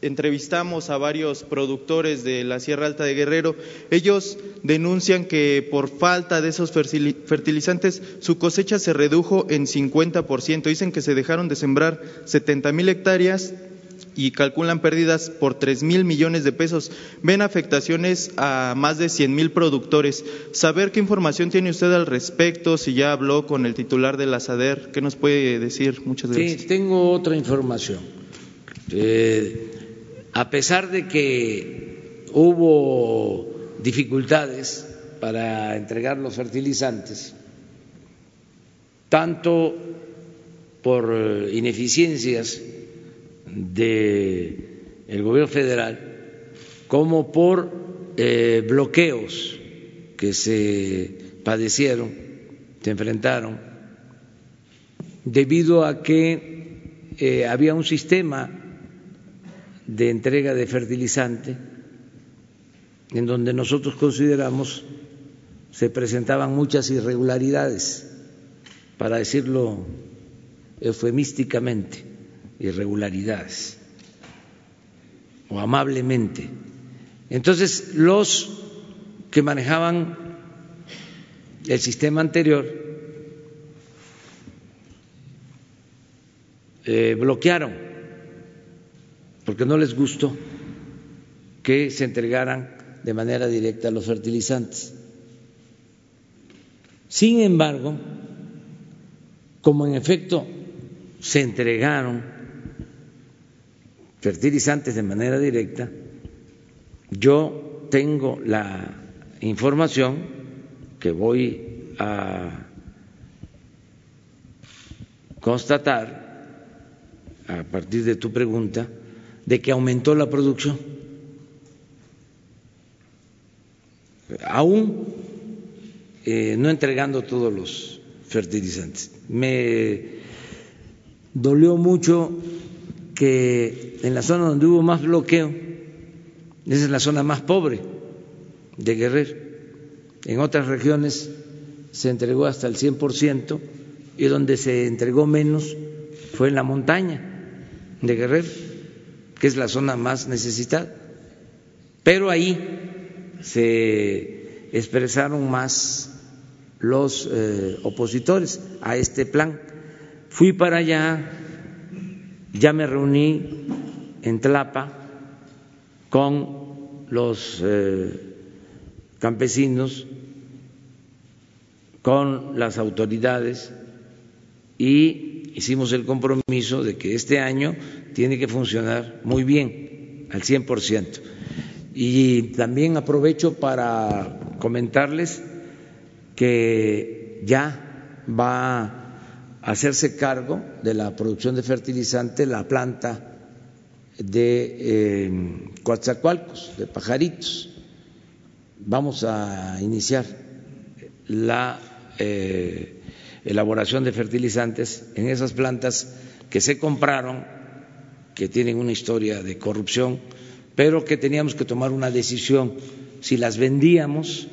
entrevistamos a varios productores de la Sierra Alta de Guerrero. Ellos denuncian que por falta de esos fertilizantes su cosecha se redujo en 50%. Dicen que se dejaron de sembrar 70 mil hectáreas y calculan pérdidas por 3 mil millones de pesos. Ven afectaciones a más de 100 mil productores. Saber qué información tiene usted al respecto, si ya habló con el titular de la SADER, ¿qué nos puede decir? Muchas gracias. Sí, tengo otra información. Eh, a pesar de que hubo dificultades para entregar los fertilizantes, tanto por ineficiencias del gobierno federal como por eh, bloqueos que se padecieron, se enfrentaron, debido a que eh, había un sistema de entrega de fertilizante, en donde nosotros consideramos se presentaban muchas irregularidades, para decirlo eufemísticamente, irregularidades, o amablemente. Entonces, los que manejaban el sistema anterior eh, bloquearon porque no les gustó que se entregaran de manera directa los fertilizantes. Sin embargo, como en efecto se entregaron fertilizantes de manera directa, yo tengo la información que voy a constatar a partir de tu pregunta de que aumentó la producción. Aún eh, no entregando todos los fertilizantes. Me dolió mucho que en la zona donde hubo más bloqueo, esa es la zona más pobre de Guerrero, en otras regiones se entregó hasta el 100% y donde se entregó menos fue en la montaña de Guerrero que es la zona más necesitada. Pero ahí se expresaron más los eh, opositores a este plan. Fui para allá, ya me reuní en Tlapa con los eh, campesinos, con las autoridades y hicimos el compromiso de que este año tiene que funcionar muy bien, al 100%. Y también aprovecho para comentarles que ya va a hacerse cargo de la producción de fertilizante la planta de eh, Coatzacoalcos, de pajaritos. Vamos a iniciar la eh, elaboración de fertilizantes en esas plantas que se compraron que tienen una historia de corrupción, pero que teníamos que tomar una decisión si las vendíamos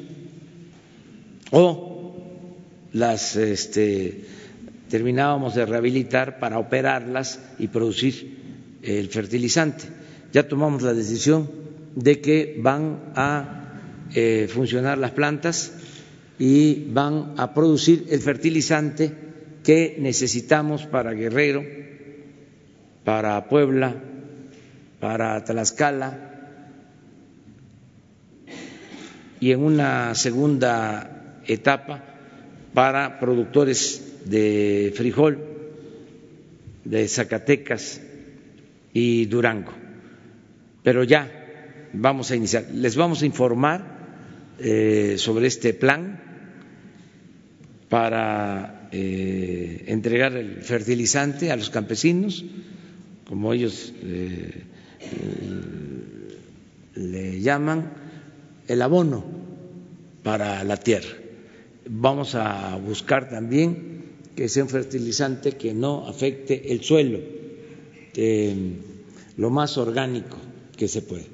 o las este, terminábamos de rehabilitar para operarlas y producir el fertilizante. Ya tomamos la decisión de que van a eh, funcionar las plantas y van a producir el fertilizante que necesitamos para Guerrero para Puebla, para Tlaxcala y en una segunda etapa para productores de frijol de Zacatecas y Durango. Pero ya vamos a iniciar. Les vamos a informar eh, sobre este plan para eh, entregar el fertilizante a los campesinos como ellos eh, le llaman el abono para la tierra. Vamos a buscar también que sea un fertilizante que no afecte el suelo, eh, lo más orgánico que se puede.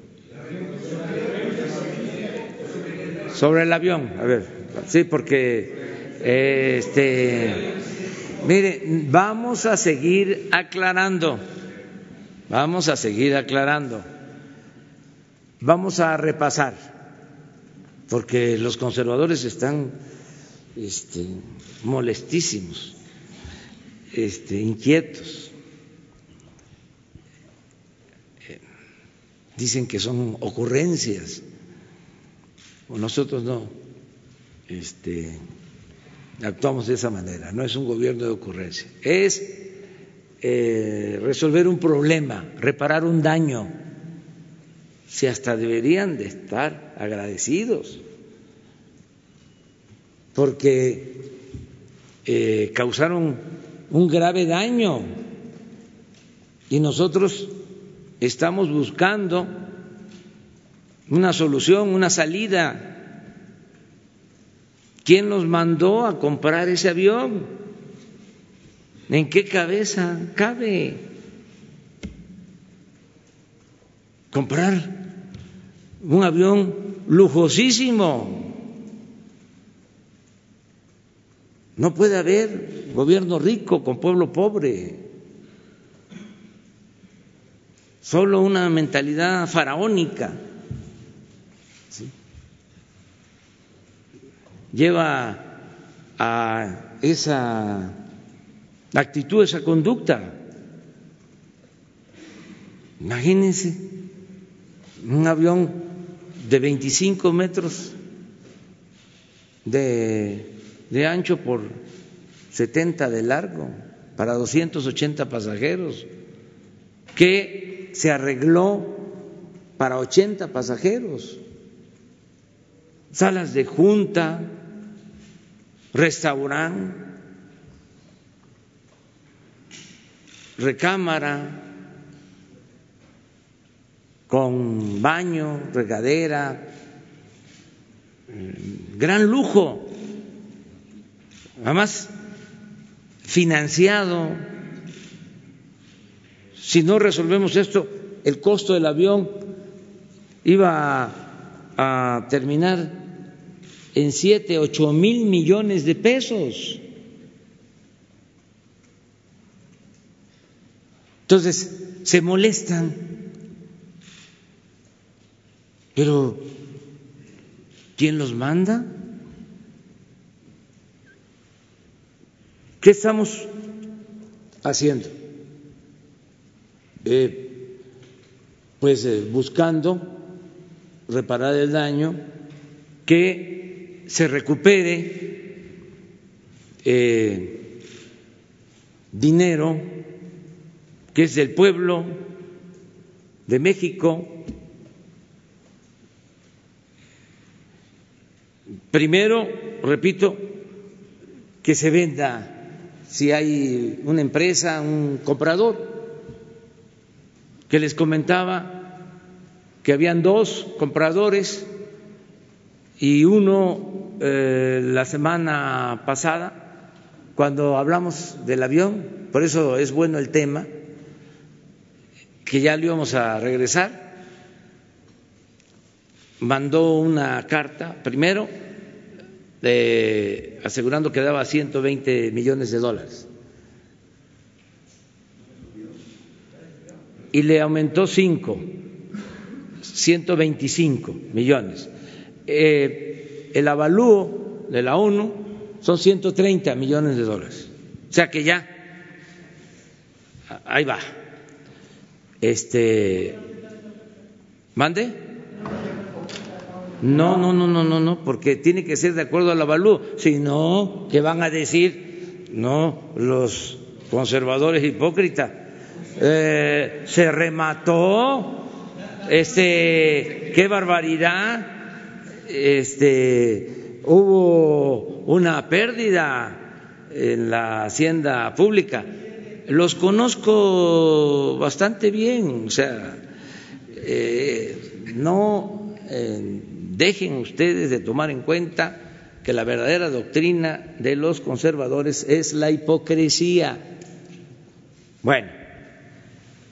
Sobre el avión, a ver, sí, porque este, mire, vamos a seguir aclarando, vamos a seguir aclarando, vamos a repasar, porque los conservadores están este, molestísimos, este, inquietos. Dicen que son ocurrencias. Nosotros no este, actuamos de esa manera, no es un gobierno de ocurrencia, es eh, resolver un problema, reparar un daño, si hasta deberían de estar agradecidos porque eh, causaron un grave daño y nosotros estamos buscando una solución, una salida. ¿Quién nos mandó a comprar ese avión? ¿En qué cabeza cabe comprar un avión lujosísimo? No puede haber gobierno rico con pueblo pobre. Solo una mentalidad faraónica lleva a esa actitud, esa conducta. Imagínense un avión de 25 metros de de ancho por 70 de largo para 280 pasajeros, que se arregló para 80 pasajeros, salas de junta, restaurante, recámara, con baño, regadera, gran lujo además financiado. Si no resolvemos esto, el costo del avión iba a, terminar en siete, ocho mil millones de pesos. Entonces, se molestan, pero ¿quién los manda? ¿Qué estamos haciendo? Eh, pues eh, buscando reparar el daño, que se recupere eh, dinero que es del pueblo de México. Primero, repito, que se venda si hay una empresa, un comprador, que les comentaba que habían dos compradores y uno eh, la semana pasada, cuando hablamos del avión, por eso es bueno el tema, que ya lo íbamos a regresar, mandó una carta, primero, asegurando que daba 120 millones de dólares. Y le aumentó 5, 125 millones. Eh, el avalúo de la ONU son 130 millones de dólares. O sea que ya, ahí va. Este, ¿mande? No, no, no, no, no, no, porque tiene que ser de acuerdo al avalúo. Si no, ¿qué van a decir? No, los conservadores hipócritas. Eh, se remató, este, qué barbaridad, este, hubo una pérdida en la hacienda pública. Los conozco bastante bien, o sea, eh, no eh, dejen ustedes de tomar en cuenta que la verdadera doctrina de los conservadores es la hipocresía. Bueno,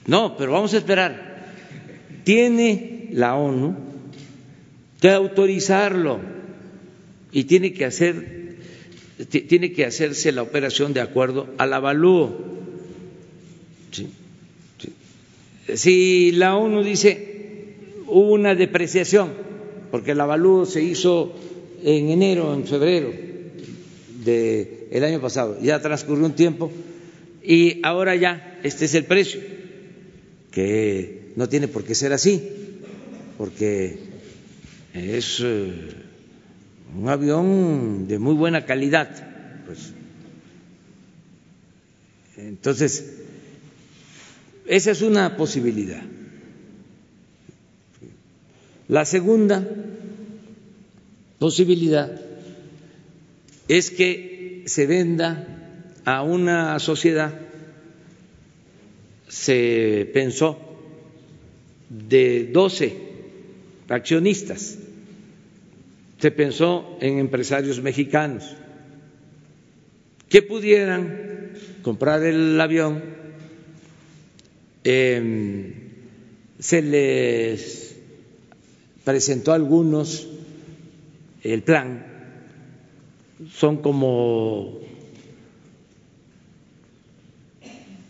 no, pero vamos a esperar. Tiene la ONU que autorizarlo y tiene que hacer tiene que hacerse la operación de acuerdo al avalúo. Si la ONU dice hubo una depreciación, porque el avalúo se hizo en enero, en febrero del año pasado, ya transcurrió un tiempo y ahora ya este es el precio, que no tiene por qué ser así, porque es eh, un avión de muy buena calidad. Pues. Entonces, esa es una posibilidad. La segunda posibilidad es que se venda a una sociedad, se pensó, de 12 accionistas se pensó en empresarios mexicanos que pudieran comprar el avión, em, se les presentó a algunos el plan, son como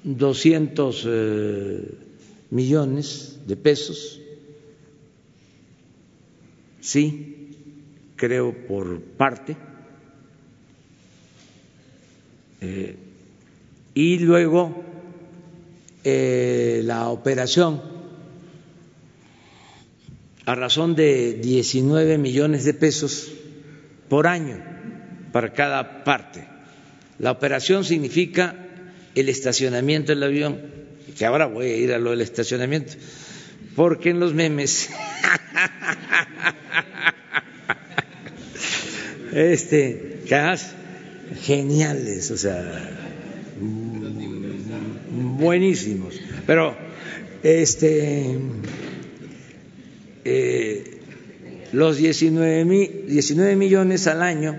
200 eh, millones de pesos, sí, creo, por parte. Eh, y luego eh, la operación a razón de 19 millones de pesos por año para cada parte. La operación significa el estacionamiento del avión, que ahora voy a ir a lo del estacionamiento, porque en los memes este, cajas geniales, o sea, buenísimos. Pero, este, eh, los 19, mil, 19 millones al año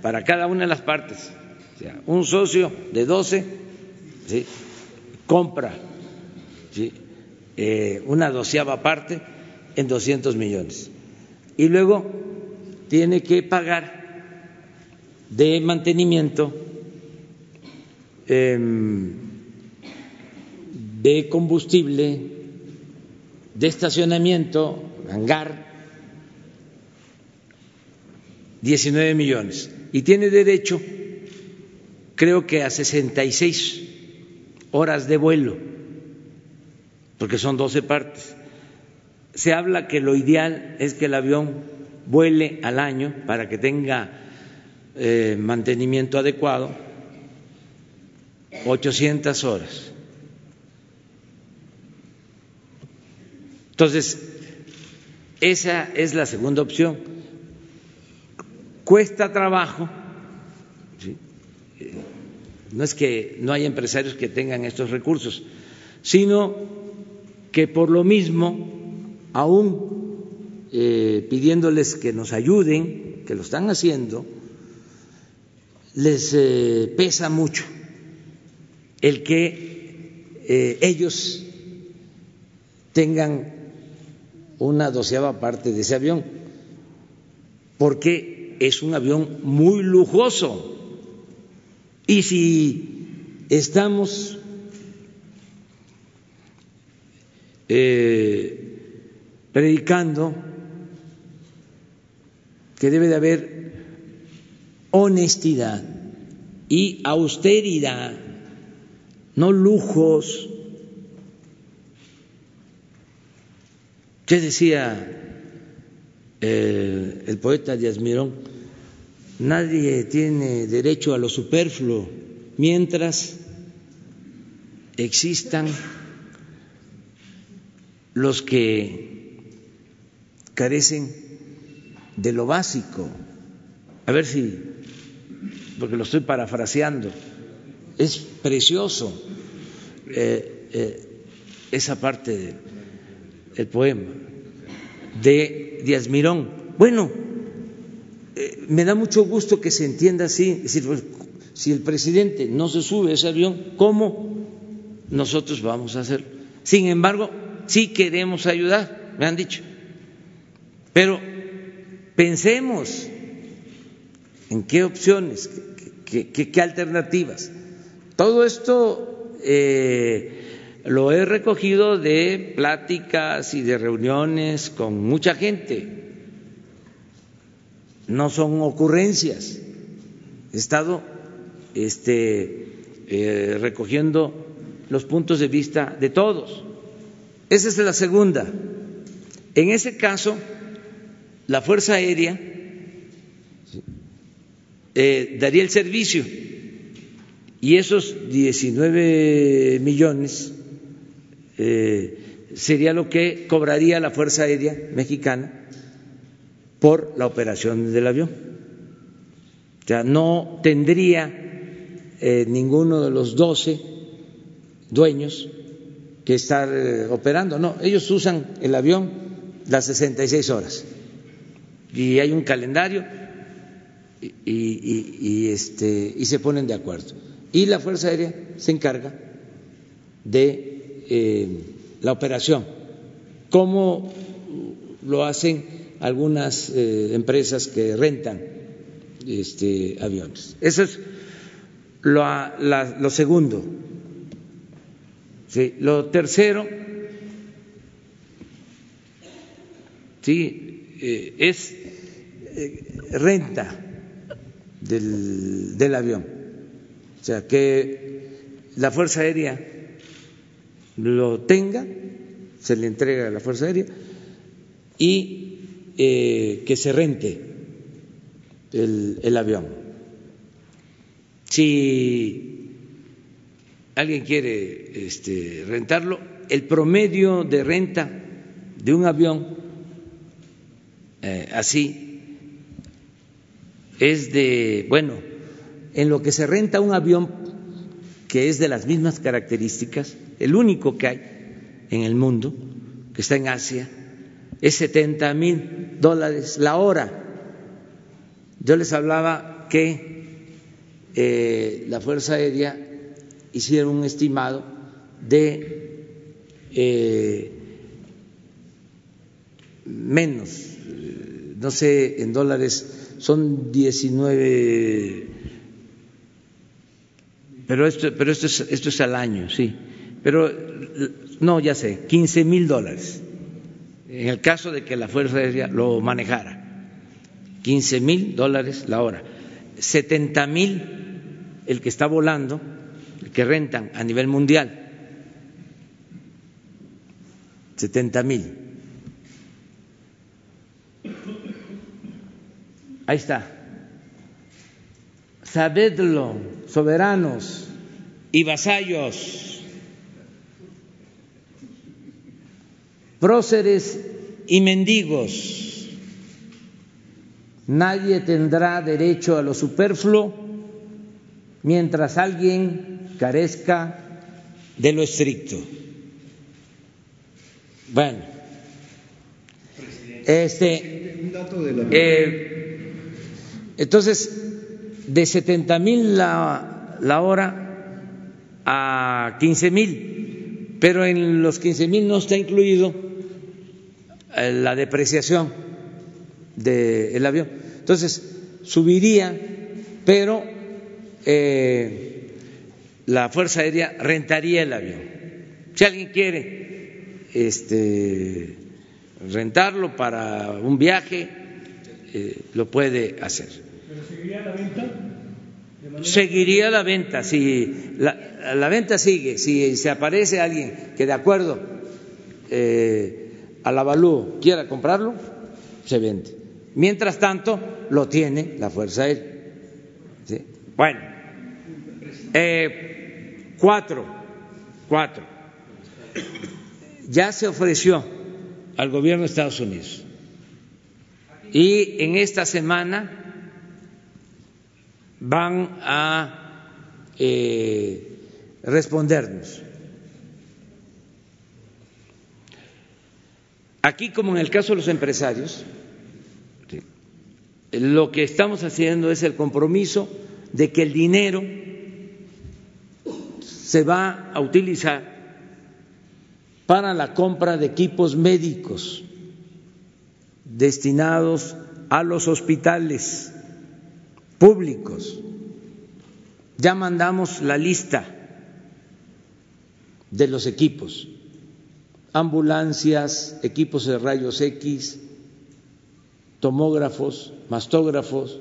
para cada una de las partes. O sea, un socio de 12 ¿sí? compra. Eh, una doceava parte en 200 millones. Y luego tiene que pagar de mantenimiento, em, de combustible, de estacionamiento, hangar, 19 millones. Y tiene derecho, creo que a 66 horas de vuelo, porque son 12 partes. Se habla que lo ideal es que el avión vuele al año para que tenga eh, mantenimiento adecuado, 800 horas. Entonces, esa es la segunda opción. Cuesta trabajo, eh, no es que no haya empresarios que tengan estos recursos, sino que por lo mismo, aún eh, pidiéndoles que nos ayuden, que lo están haciendo, les eh, pesa mucho el que ellos tengan una doceava parte de ese avión, porque es un avión muy lujoso. Y si estamos eh, predicando que debe de haber honestidad y austeridad, no lujos. ¿Qué decía eh, el poeta Díaz Mirón? Nadie tiene derecho a lo superfluo mientras existan los que carecen de lo básico. A ver si porque lo estoy parafraseando, es precioso eh, eh, esa parte del poema. de Díaz Mirón. Bueno, eh, me da mucho gusto que se entienda así, es decir, pues, si el presidente no se sube a ese avión, ¿cómo nosotros vamos a hacerlo? Sin embargo, sí queremos ayudar, me han dicho. Pero pensemos en qué opciones, qué, qué, alternativas. Todo esto eh, lo he recogido de pláticas y de reuniones con mucha gente. No son ocurrencias. He estado este, eh, recogiendo los puntos de vista de todos. Esa es la segunda. En ese caso, la Fuerza Aérea eh, daría el servicio y esos 19 millones eh, sería lo que cobraría la Fuerza Aérea Mexicana por la operación del avión. O sea, no tendría eh, ninguno de los 12 dueños que estar eh, operando. No, ellos usan el avión las 66 horas. Y hay un calendario y, este, y se ponen de acuerdo. Y la Fuerza Aérea se encarga de eh, la operación, como lo hacen algunas eh, empresas que rentan este, aviones. Eso es lo, lo segundo. Sí, lo tercero, sí, eh, es renta del, del avión. O sea, que la Fuerza Aérea lo tenga, se le entrega a la Fuerza Aérea y eh, que se rente el, avión. Si alguien quiere este, rentarlo, el promedio de renta de un avión eh, así es de, bueno, en lo que se renta un avión que es de las mismas características, el único que hay en el mundo, que está en Asia, es 70 mil dólares la hora. Yo les hablaba que eh, la Fuerza Aérea hicieron un estimado de eh, menos, no sé, en dólares son 19, pero esto, pero esto es, esto es al año, sí, pero no, ya sé, 15 mil dólares, en el caso de que la Fuerza Aérea lo manejara, 15 mil dólares la hora, 70 mil el que está volando que rentan a nivel mundial, 70 mil. Ahí está. Sabedlo, soberanos y vasallos, próceres y mendigos. Nadie tendrá derecho a lo superfluo mientras alguien carezca de lo estricto. Bueno, este, eh, entonces, de 70 mil la, la hora a 15 mil, pero en los 15 mil no está incluido la depreciación del avión. Entonces, subiría, pero eh, la Fuerza Aérea rentaría el avión. Si alguien quiere este, rentarlo para un viaje, eh, lo puede hacer. ¿Pero seguiría la venta? Seguiría la venta, si la, la, venta sigue, si se aparece alguien que de acuerdo eh, al avalúo quiera comprarlo, se vende. Mientras tanto, lo tiene la Fuerza Aérea. Bueno, eh, Cuatro, cuatro. Ya se ofreció al gobierno de Estados Unidos y en esta semana van a eh, respondernos. Aquí, como en el caso de los empresarios, lo que estamos haciendo es el compromiso de que el dinero se va a utilizar para la compra de equipos médicos destinados a los hospitales públicos. Ya mandamos la lista de los equipos, ambulancias, equipos de rayos X, tomógrafos, mastógrafos,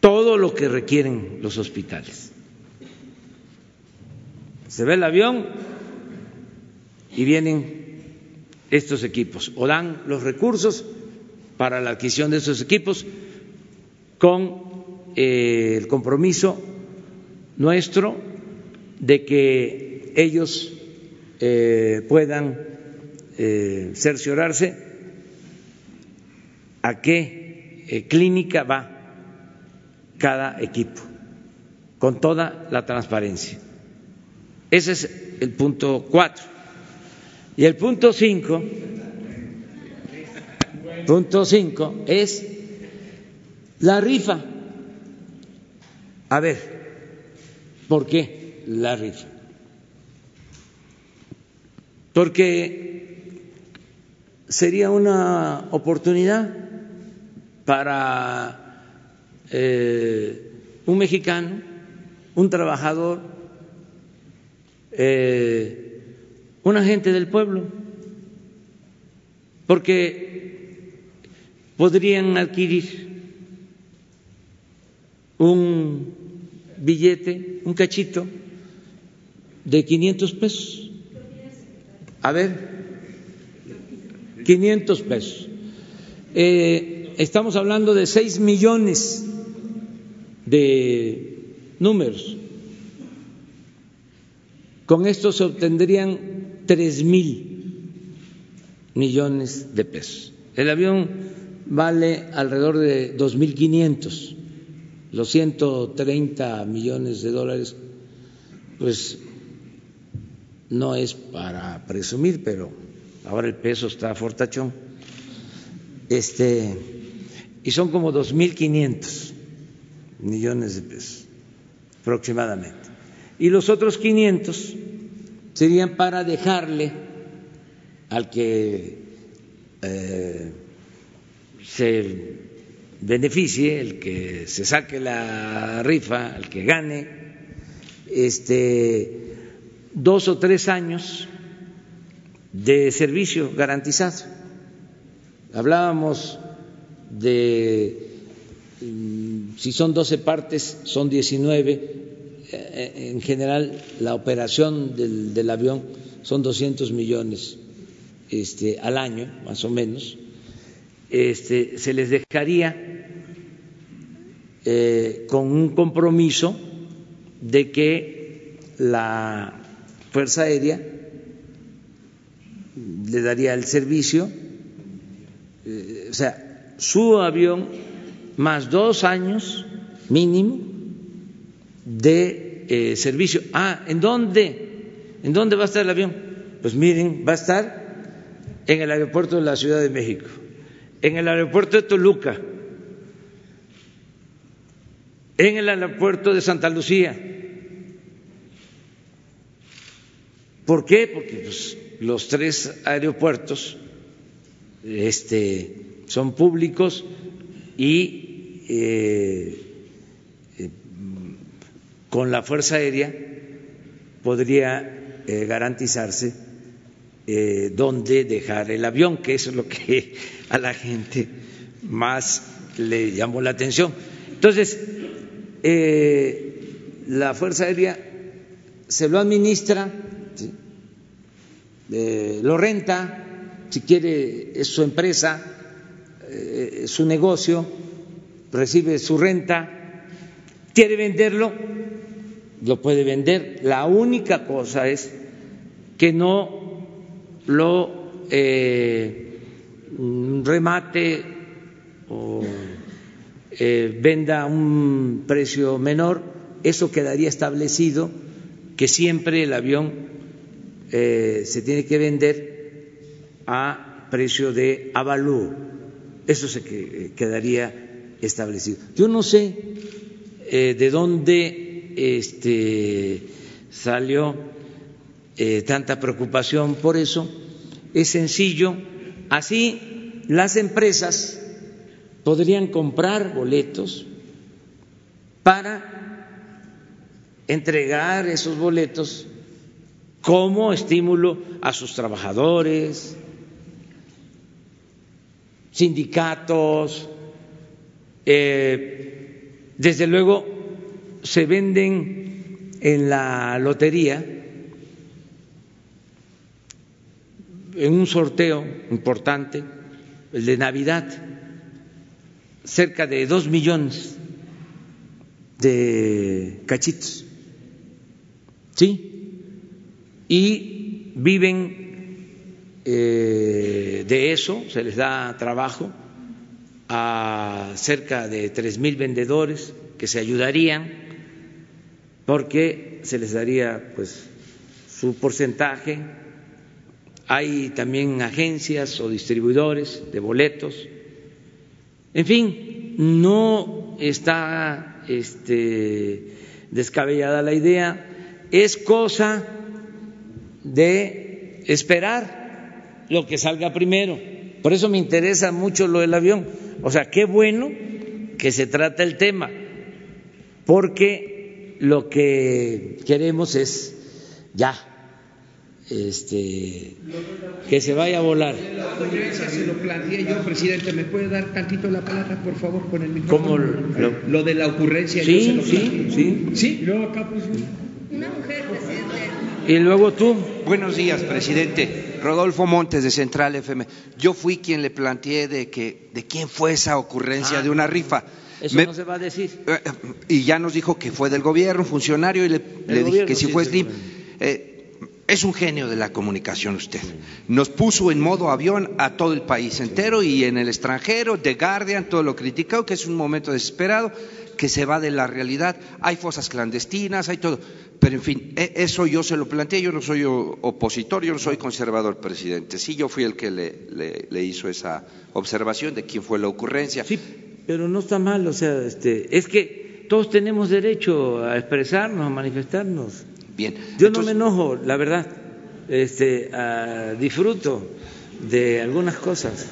todo lo que requieren los hospitales. Se ve el avión y vienen estos equipos o dan los recursos para la adquisición de estos equipos con eh, el compromiso nuestro de que ellos eh, puedan eh, cerciorarse a qué clínica va cada equipo, con toda la transparencia. Ese es el punto cuatro. Y el punto cinco, punto cinco es la rifa. A ver, ¿por qué la rifa? Porque sería una oportunidad para eh, un mexicano, un trabajador, eh, un agente del pueblo, porque podrían adquirir un billete, un cachito de 500 pesos. A ver, 500 pesos. Eh, estamos hablando de 6 millones de números. Con esto se obtendrían tres mil millones de pesos. El avión vale alrededor de dos mil quinientos los 130 millones de dólares, pues no es para presumir, pero ahora el peso está fortachón. Este, y son como 2.500 millones de pesos aproximadamente. Y los otros 500 serían para dejarle al que eh, se beneficie, el que se saque la rifa, el que gane, este, dos o tres años de servicio garantizado. Hablábamos de mm, si son 12 partes, son 19. Eh, en general, la operación del, del avión son 200 millones este, al año, más o menos este, se les dejaría eh, con un compromiso de que la Fuerza Aérea le daría el servicio, eh, o sea, su avión más dos años mínimo de eh, servicio. Ah, ¿en dónde? ¿En dónde va a estar el avión? Pues miren, va a estar en el aeropuerto de la Ciudad de México en el aeropuerto de Toluca, en el aeropuerto de Santa Lucía. ¿Por qué? Porque pues, los tres aeropuertos este, son públicos y eh, eh, con la Fuerza Aérea podría eh, garantizarse dónde dejar el avión, que eso es lo que a la gente más le llamó la atención. Entonces, la Fuerza Aérea se lo administra, eh, lo renta, si quiere es su empresa, su negocio, recibe su renta, quiere venderlo, lo puede vender. La única cosa es que no lo eh, remate o eh, venda a un precio menor, eso quedaría establecido que siempre el avión eh, se tiene que vender a precio de avalúo. Eso se quedaría establecido. Yo no sé eh, de dónde este, salió eh, tanta preocupación por eso. Es sencillo. Así las empresas podrían comprar boletos para entregar esos boletos como estímulo a sus trabajadores, sindicatos, eh, desde luego se venden en la lotería, en un sorteo importante, el de Navidad, cerca de dos millones de cachitos, ¿sí? Y viven eh, de eso, se les da trabajo a cerca de tres mil vendedores que se ayudarían porque se les daría pues su porcentaje. Hay también agencias o distribuidores de boletos. En fin, no está este, descabellada la idea, es cosa de esperar lo que salga primero. Por eso me interesa mucho lo del avión. O sea, qué bueno que se trata el tema, porque lo que queremos es ya este, que se vaya a volar. La ocurrencia se lo planteé yo, presidente. ¿Me puede dar tantito la palabra, por favor, con el micrófono? Lo, lo, de la ocurrencia. Sí, yo se lo sí, sí. Sí, luego acá, pues. Una mujer, presidente. Y luego tú. Buenos días, presidente. Rodolfo Montes de Central FM. Yo fui quien le planteé de que de quién fue esa ocurrencia Ah, de una rifa. Eso Me- no se va a decir. Eh, eh, y ya nos dijo que fue del gobierno, un funcionario, y le, le dije gobierno, que si sí, fue Slim. Eh, es un genio de la comunicación usted. Nos puso en modo avión a todo el país entero y en el extranjero, The Guardian, todo lo criticado, que es un momento desesperado, que se va de la realidad. Hay fosas clandestinas, hay todo. Pero en fin, e- eso yo se lo planteé, yo no soy opositor, yo no soy conservador, presidente. Sí, yo fui el que le, le- le hizo esa observación de quién fue la ocurrencia. Sí, pero no está mal, o sea, este, es que todos tenemos derecho a expresarnos, a manifestarnos. Bien. Yo Entonces- no me enojo, la verdad, este, ah, disfruto de algunas cosas.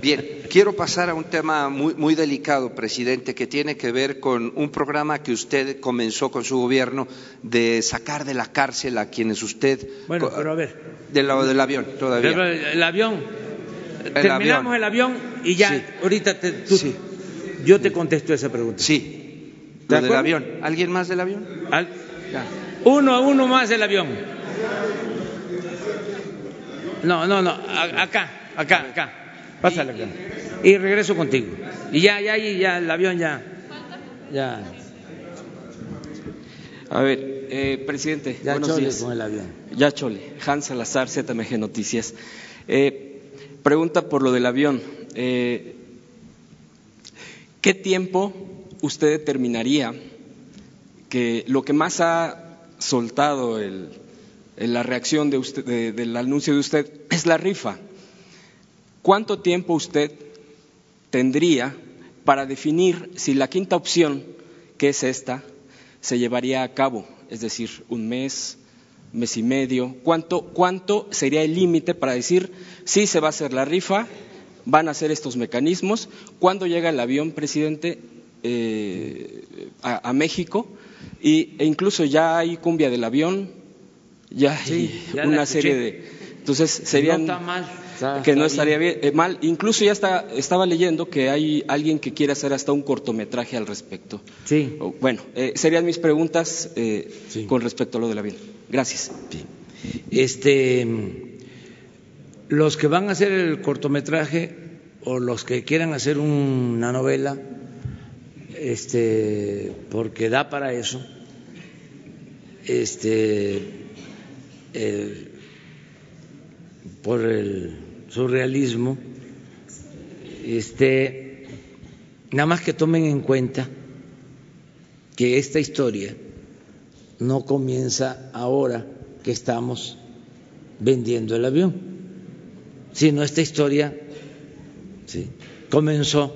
Bien, quiero pasar a un tema muy, muy delicado, presidente, que tiene que ver con un programa que usted comenzó con su gobierno de sacar de la cárcel a quienes usted. Bueno, pero a ver, De del avión, todavía. pero el avión, El terminamos avión. el avión y ya, Sí. ahorita te- tú- Sí. yo te contesto esa pregunta. Sí, ¿De lo del avión. ¿Alguien más del avión? Al- uno a uno más el avión. No, no, no, acá, acá, acá. Pásale acá. Y regreso contigo. Y ya, ya, ya, ya, el avión ya. Ya, A ver, eh, presidente, ya buenos chole días. con el avión. Ya chole, Hans Salazar, ZMG Noticias. Eh, pregunta por lo del avión. Eh, ¿Qué tiempo usted determinaría que lo que más ha soltado el- la reacción de usted, de- del anuncio de usted es la rifa? ¿Cuánto tiempo usted tendría para definir si la quinta opción, que es esta, se llevaría a cabo? Es decir, un mes, mes y medio. ¿Cuánto, cuánto sería el límite para decir si se va a hacer la rifa? ¿Van a hacer estos mecanismos? ¿Cuándo llega el avión, presidente, eh, a, a México? Y, e incluso ya hay cumbia del avión, ya hay Sí, ya la una serie de. Entonces serían No está mal. Está- que no estaría bien, eh, mal. Incluso ya está, estaba leyendo que hay alguien que quiere hacer hasta un cortometraje al respecto. Sí. O- Bueno, eh, serían mis preguntas eh, Sí. con respecto a lo del avión. Gracias. Este, los que van a hacer el cortometraje o los que quieran hacer una novela, este, porque da para eso, este, por el surrealismo, este, nada más que tomen en cuenta que esta historia no comienza ahora que estamos vendiendo el avión. sino esta historia comenzó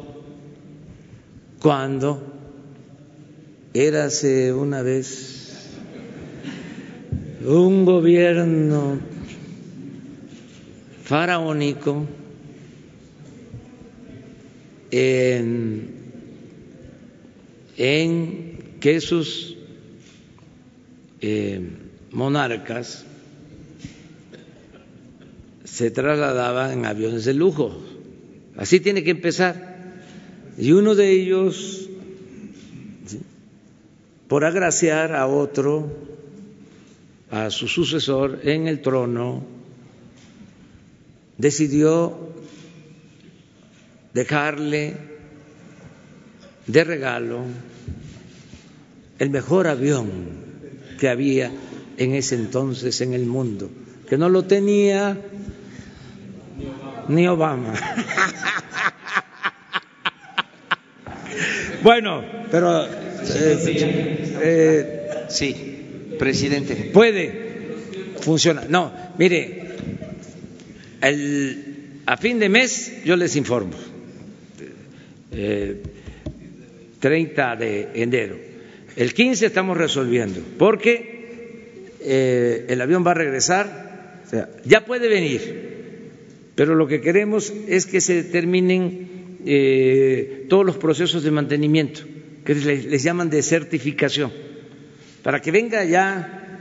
cuando érase una vez un gobierno faraónico en, en que sus eh, monarcas se trasladaban en aviones de lujo. Así tiene que empezar. Y uno de ellos, por agraciar a otro, a su sucesor en el trono, decidió dejarle de regalo el mejor avión que había en ese entonces en el mundo, que no lo tenía ni Obama. bueno, pero... Eh, eh, sí, presidente. Puede, funciona. No, mire, a fin de mes yo les informo. Eh, 30 de enero. El 15 estamos resolviendo, porque eh, el avión va a regresar, o sea, ya puede venir, pero lo que queremos es que se terminen eh, todos los procesos de mantenimiento, que les, llaman de certificación, para que venga ya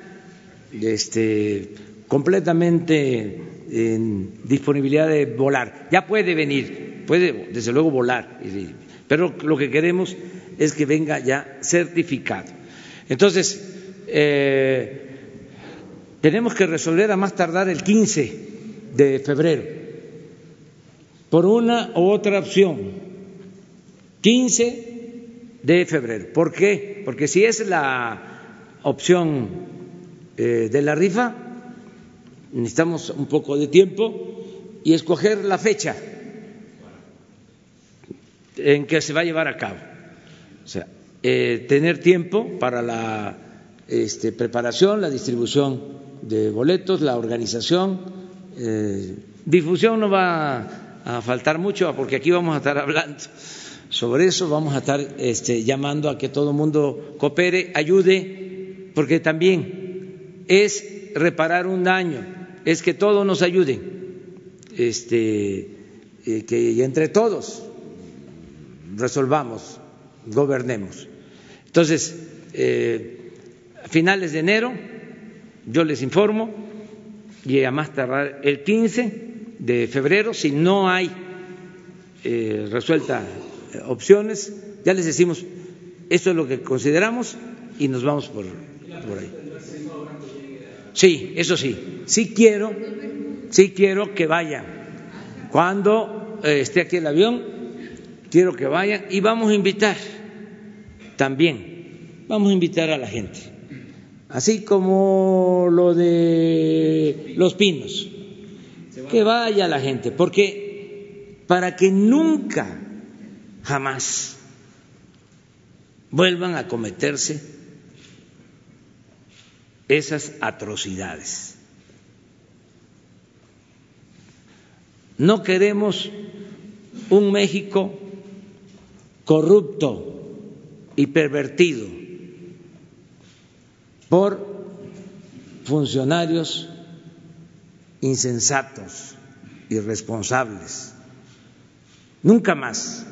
este, completamente en disponibilidad de volar. Ya puede venir, puede desde luego volar, pero lo que queremos es que venga ya certificado. Entonces, eh, tenemos que resolver a más tardar el 15 de febrero por una u otra opción. 15 de febrero. ¿Por qué? Porque si es la opción eh, de la rifa, necesitamos un poco de tiempo y escoger la fecha en que se va a llevar a cabo. O sea, eh, tener tiempo para la este, preparación, la distribución de boletos, la organización, eh, difusión no va a faltar mucho porque aquí vamos a estar hablando sobre eso, vamos a estar este, llamando a que todo el mundo coopere, ayude, porque también es reparar un daño, es que todos nos ayuden, este, eh, que entre todos resolvamos, gobernemos. Entonces, eh, a finales de enero yo les informo y a más tardar el 15 de febrero, si no hay eh, resuelta eh, opciones, ya les decimos, esto es lo que consideramos y nos vamos por, por ahí. Sí, eso sí, sí quiero, sí quiero que vayan. Cuando eh, esté aquí el avión, quiero que vayan y vamos a invitar también, vamos a invitar a la gente, así como lo de los pinos. Que vaya la gente, porque para que nunca, jamás vuelvan a cometerse esas atrocidades. No queremos un México corrupto y pervertido por funcionarios insensatos, irresponsables. Nunca más.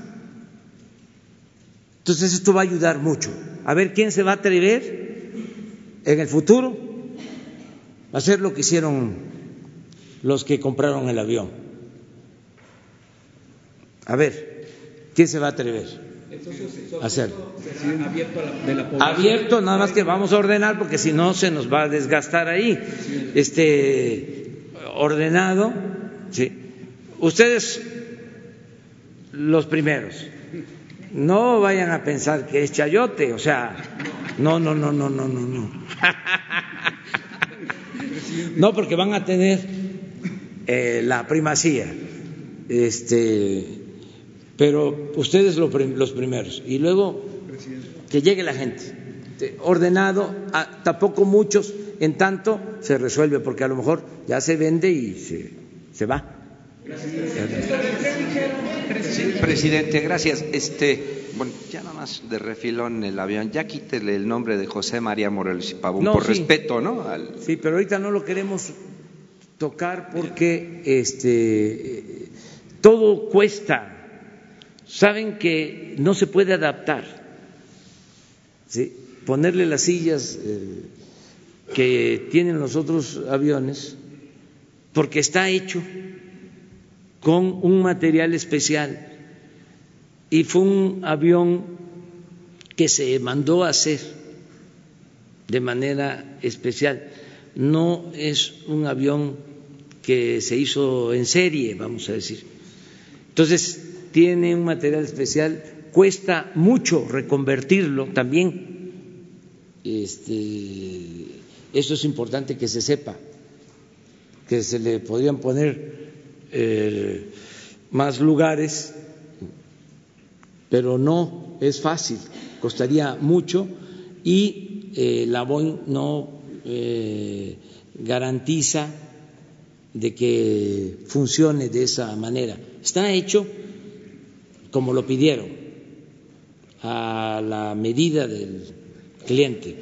Entonces esto va a ayudar mucho. A ver quién se va a atrever en el futuro hacer lo que hicieron los que compraron el avión. A ver, ¿quién se va a atrever a hacer? Abierto, nada más que vamos a ordenar porque si no se nos va a desgastar ahí. Este ordenado. ¿sí? Ustedes los primeros. No vayan a pensar que es chayote, o sea, no, no, no, no, no, no, no. No, porque van a tener eh, la primacía. Este, pero ustedes los primeros. Y luego que llegue la gente. Ordenado, tampoco muchos en tanto se resuelve, porque a lo mejor ya se vende y se, se va. presidente, gracias. Este, bueno, ya nada más de refilón el avión, ya quítele el nombre de José María Morelos y Pavón, por respeto, ¿no? Sí, pero ahorita no lo queremos tocar porque este todo cuesta. Saben que no se puede adaptar. ¿sí? Ponerle las sillas eh, que tienen los otros aviones, porque está hecho con un material especial y fue un avión que se mandó a hacer de manera especial. No es un avión que se hizo en serie, vamos a decir. Entonces, tiene un material especial, cuesta mucho reconvertirlo también. Este, eso es importante que se sepa, que se le podrían poner eh, más lugares, pero no es fácil, costaría mucho y eh, la Boeing no eh, garantiza de que funcione de esa manera. Está hecho como lo pidieron, a la medida del cliente.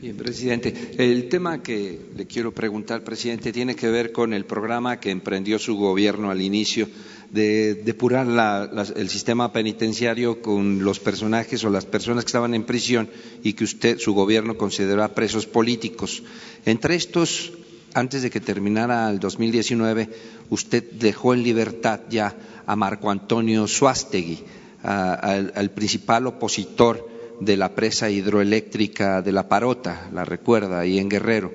Bien, presidente. El tema que le quiero preguntar, presidente, tiene que ver con el programa que emprendió su gobierno al inicio de depurar el sistema penitenciario con los personajes o las personas que estaban en prisión y que usted, su gobierno, consideró presos políticos. Entre estos, antes de que terminara el 2019, usted dejó en libertad ya a Marco Antonio Suástegui, al principal opositor de la presa hidroeléctrica de La Parota, la recuerda, ahí en Guerrero.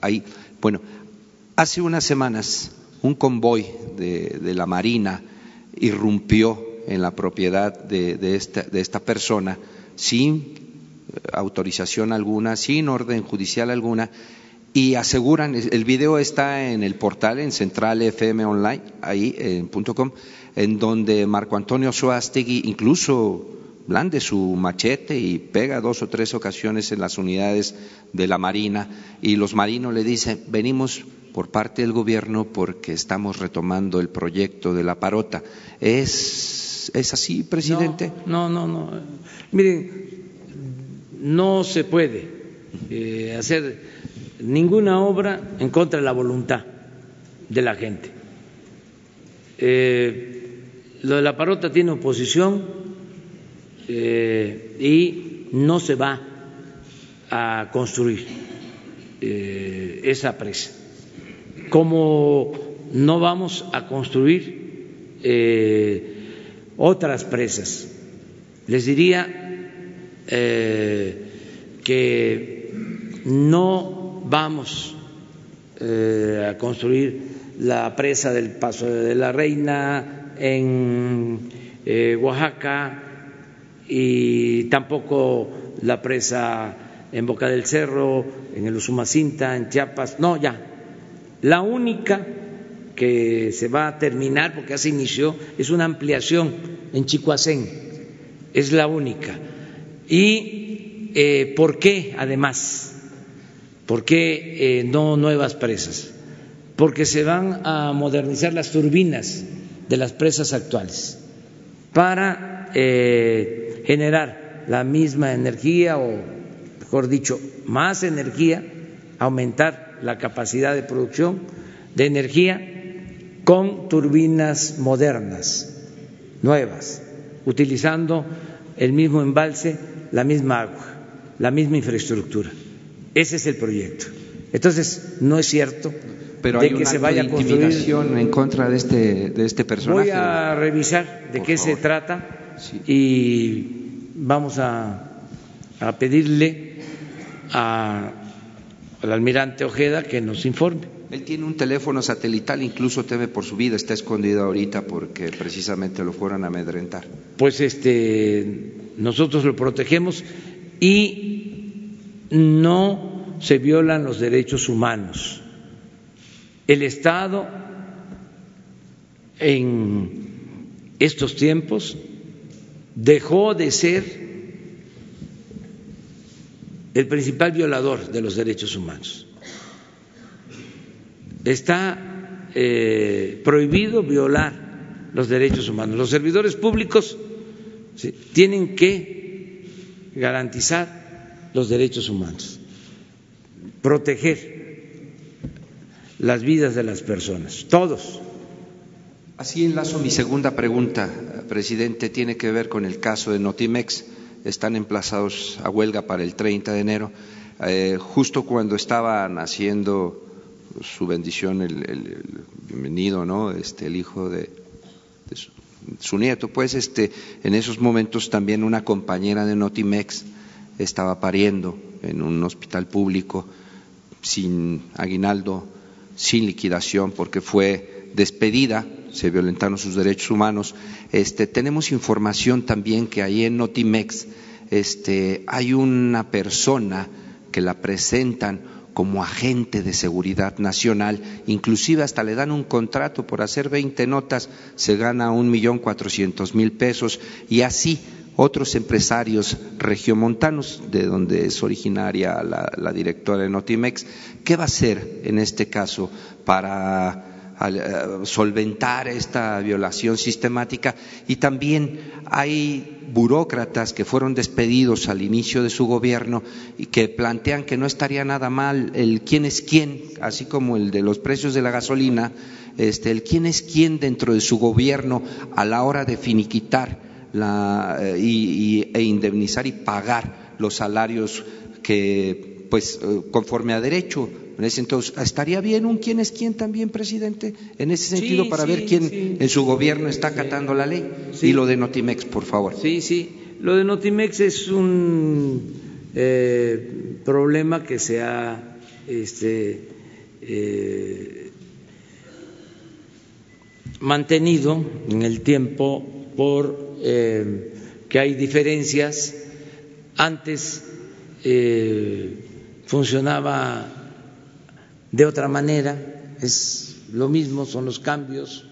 ahí. Bueno, hace unas semanas un convoy de, la Marina irrumpió en la propiedad de, esta, de esta persona sin autorización alguna, sin orden judicial alguna, y aseguran, el video está en el portal, en Central FM Online, ahí en .com, en donde Marco Antonio Suástegui incluso blande su machete y pega dos o tres ocasiones en las unidades de la Marina y los marinos le dicen, venimos por parte del gobierno porque estamos retomando el proyecto de la parota. ¿Es, es así, presidente? No, no, no. Miren, no se puede eh, hacer ninguna obra en contra de la voluntad de la gente. Eh, lo de la parota tiene oposición eh, y no se va a construir eh, esa presa. Como no vamos a construir eh, otras presas, les diría que no vamos a construir la presa del Paso de la Reina en Oaxaca, y tampoco la presa en Boca del Cerro, en el Usumacinta, en Chiapas, no, ya. La única que se va a terminar, porque ya se inició, es una ampliación en Chicoacén, es la única. ¿Y eh, por qué, además? ¿Por qué eh, no nuevas presas? Porque se van a modernizar las turbinas de las presas actuales para eh, generar la misma energía o, mejor dicho, más energía, aumentar la capacidad de producción de energía con turbinas modernas, nuevas, utilizando el mismo embalse, la misma agua, la misma infraestructura. Ese es el proyecto. Entonces, no es cierto pero hay que se vaya a intimidación en contra de este, de este personaje. Voy a revisar de qué se trata y vamos a, pedirle al almirante Ojeda que nos informe. Él tiene un teléfono satelital, incluso teme por su vida, está escondido ahorita porque precisamente lo fueron a amedrentar. Pues este, nosotros lo protegemos y no se violan los derechos humanos. El Estado en estos tiempos dejó de ser el principal violador de los derechos humanos. Está eh, prohibido violar los derechos humanos. Los servidores públicos tienen que garantizar los derechos humanos, proteger las vidas de las personas, todos. Así enlazo mi segunda pregunta, presidente, tiene que ver con el caso de Notimex. Están emplazados a huelga para el 30 de enero. Eh, justo cuando estaban haciendo su bendición, el, bienvenido, ¿no? Este, el hijo de, su, su, nieto, pues este, en esos momentos también una compañera de Notimex estaba pariendo en un hospital público sin aguinaldo sin liquidación porque fue despedida, se violentaron sus derechos humanos. Este, tenemos información también que ahí en Notimex este, hay una persona que la presentan como agente de seguridad nacional, inclusive hasta le dan un contrato por hacer 20 notas, se gana un millón cuatrocientos mil pesos. Y así otros empresarios regiomontanos, de donde es originaria la, directora de Notimex, ¿qué va a hacer en este caso para eh, solventar esta violación sistemática. Y también hay burócratas que fueron despedidos al inicio de su gobierno y que plantean que no estaría nada mal el quién es quién, así como el de los precios de la gasolina, este, el quién es quién dentro de su gobierno a la hora de finiquitar la, eh, y, e indemnizar y pagar los salarios que, pues, eh, conforme a derecho. En ese entonces, ¿estaría bien un quién es quién también, presidente? En ese sentido, para ver quién en su gobierno está acatando la ley. Y lo de Notimex, por favor. Sí, sí. Lo de Notimex es un eh, problema que se ha este, mantenido en el tiempo por eh, que hay diferencias. Antes eh, funcionaba de otra manera, es lo mismo, son los cambios.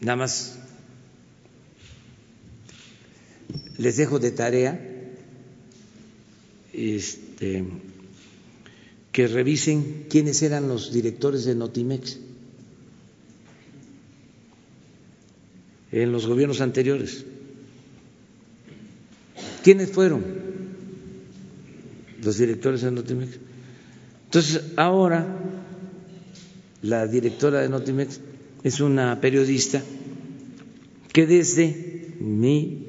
Nada más les dejo de tarea este, que revisen quiénes eran los directores de Notimex. en los gobiernos anteriores. ¿Quiénes fueron los directores de Notimex? Entonces, ahora la directora de Notimex es una periodista que desde mi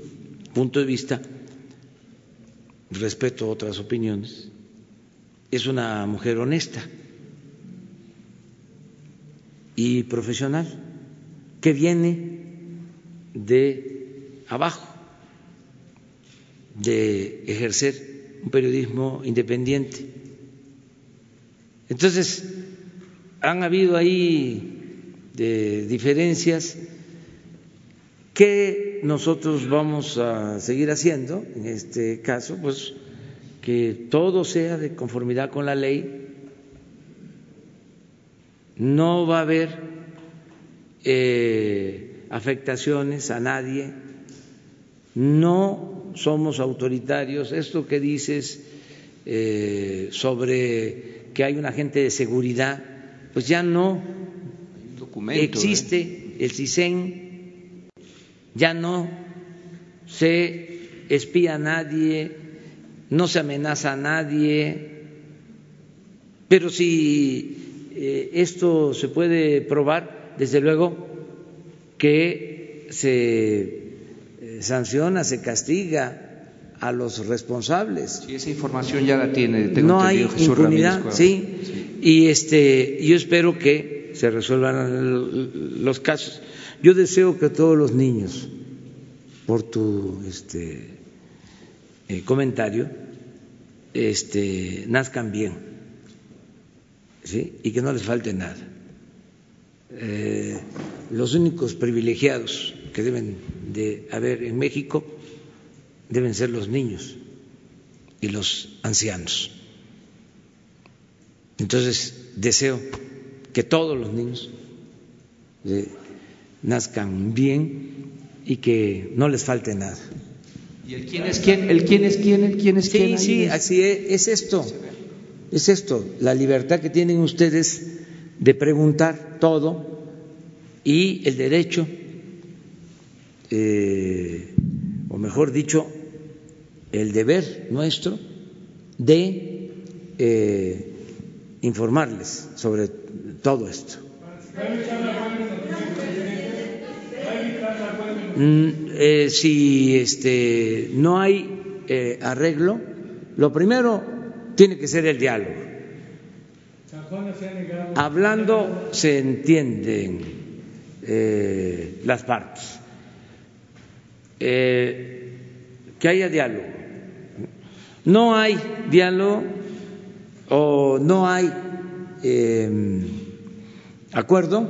punto de vista, respeto otras opiniones, es una mujer honesta y profesional que viene de abajo, de ejercer un periodismo independiente. Entonces, han habido ahí de diferencias que nosotros vamos a seguir haciendo en este caso, pues que todo sea de conformidad con la ley. No va a haber eh, afectaciones a nadie, no somos autoritarios. Esto que dices eh, sobre que hay un agente de seguridad, pues ya no existe ¿eh? el CISEN, ya no se espía a nadie, no se amenaza a nadie, pero si eh, esto se puede probar, desde luego que se sanciona, se castiga a los responsables. Sí, esa información ya la tiene. no hay impunidad, sí, Y este, yo espero que se resuelvan los casos. Yo deseo que todos los niños, por tu este, eh, comentario, este, nazcan bien, ¿sí? y que no les falte nada. Eh, los únicos privilegiados que deben de haber en México deben ser los niños y los ancianos. Entonces, deseo que todos los niños eh, nazcan bien y que no les falte nada. ¿Y el quién es quién? ¿El quién es quién? ¿El quién es quién? Sí, sí, así es, es esto. Es esto, la libertad que tienen ustedes de preguntar todo y el derecho, eh, o mejor dicho, el deber nuestro de eh, informarles sobre todo esto. Mm, eh, si este, no hay arreglo, lo primero tiene que ser el diálogo. Hablando se entienden las partes. Que haya diálogo. No hay diálogo o no hay acuerdo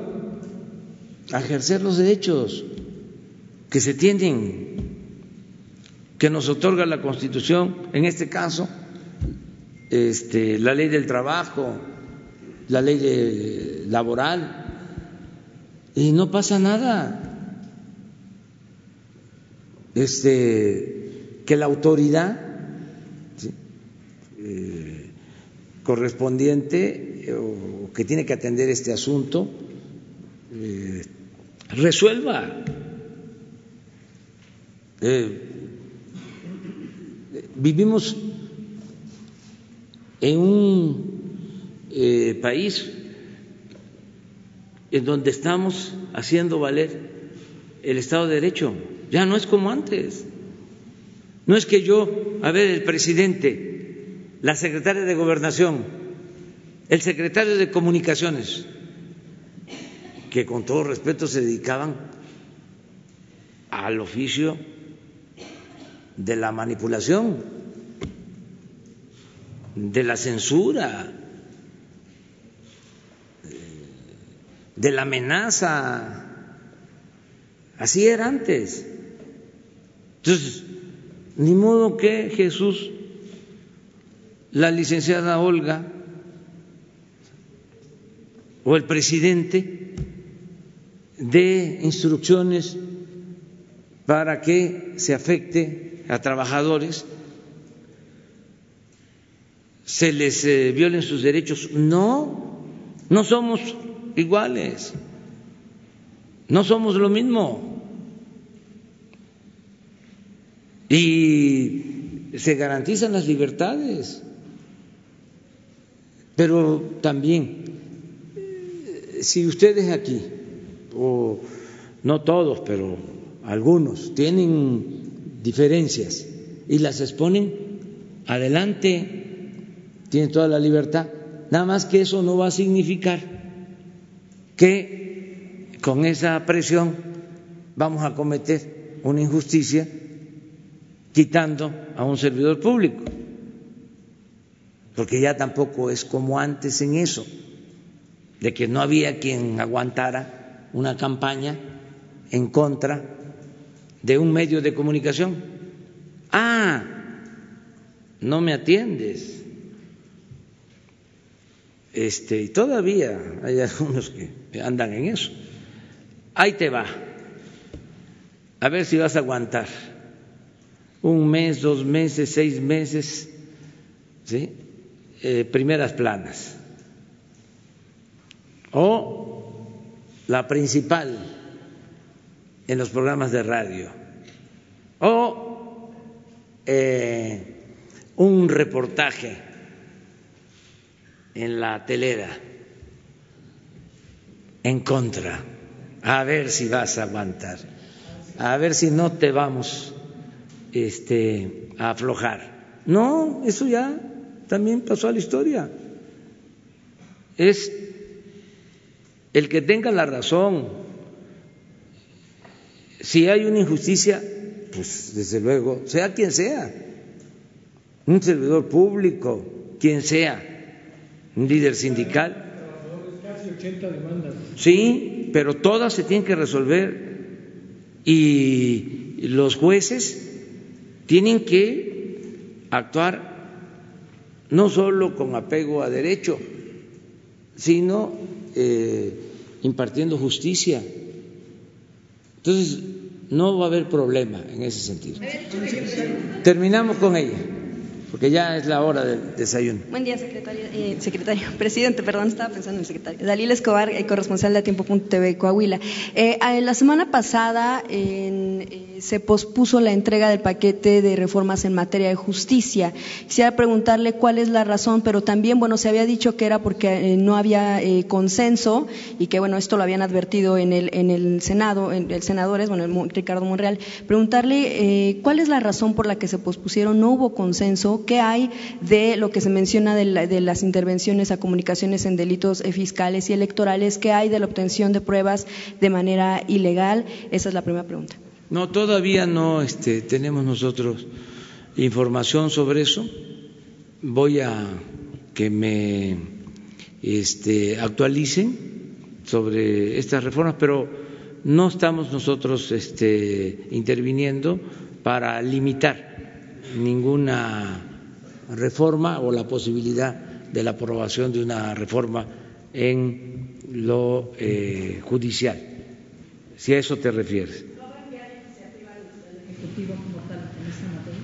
a ejercer los derechos que se tienen, que nos otorga la Constitución, en este caso, este, la ley del trabajo, la ley laboral, y no pasa nada. Este, que la autoridad eh, correspondiente o que tiene que atender este asunto eh, resuelva eh, vivimos en un país en donde estamos haciendo valer el Estado de Derecho. Ya no es como antes. No es que yo, a ver, el presidente, la secretaria de Gobernación, el secretario de Comunicaciones, que con todo respeto se dedicaban al oficio de la manipulación, de la censura, de la amenaza. Así era antes. Entonces, ni modo que Jesús, la licenciada Olga o el presidente de instrucciones para que se afecte a trabajadores, se les eh, violen sus derechos. No, no somos iguales, no somos lo mismo. Y se garantizan las libertades, pero también, eh, si ustedes aquí, o no todos, pero algunos, tienen diferencias y las exponen adelante, tienen toda la libertad. Nada más que eso no va a significar que con esa presión vamos a cometer una injusticia quitando a un servidor público, porque ya tampoco es como antes en eso, de que no había quien aguantara una campaña en contra de un medio de comunicación. Ah, no me atiendes. Este, y todavía hay algunos que andan en eso. Ahí te va. A ver si vas a aguantar. Un mes, dos meses, seis meses, ¿sí? Eh, primeras planas. O la principal en los programas de radio o eh, un reportaje en la telera en contra, a ver si vas a aguantar, a ver si no te vamos este, a aflojar. No, eso ya también pasó a la historia. Es el que tenga la razón, si hay una injusticia, pues desde luego, sea quien sea, un servidor público, quien sea, un líder sindical. Sí, pero todas se tienen que resolver y los jueces tienen que actuar no solo con apego a derecho, sino eh, impartiendo justicia. Entonces, no va a haber problema en ese sentido. Terminamos con ella. Porque ya es la hora del desayuno. Buen día, secretario. Eh, secretario. Presidente, perdón, estaba pensando en el secretario. Dalila Escobar, eh, corresponsal de Tiempo.tv Coahuila. Eh, la semana pasada eh, se pospuso la entrega del paquete de reformas en materia de justicia. Quisiera preguntarle cuál es la razón, pero también, bueno, se había dicho que era porque no había consenso y que, bueno, esto lo habían advertido en el, en el Senado, en el senadores, bueno, el, Ricardo Monreal. Preguntarle cuál es la razón por la que se pospusieron, no hubo consenso ¿Qué hay de lo que se menciona de, las intervenciones a comunicaciones en delitos fiscales y electorales? ¿Qué hay de la obtención de pruebas de manera ilegal? Esa es la primera pregunta. No, todavía no este, tenemos nosotros información sobre eso. Voy a que me este, actualicen sobre estas reformas, pero no estamos nosotros este, interviniendo para limitar ninguna reforma o la posibilidad de la aprobación de una reforma en lo eh, judicial, si a eso te refieres.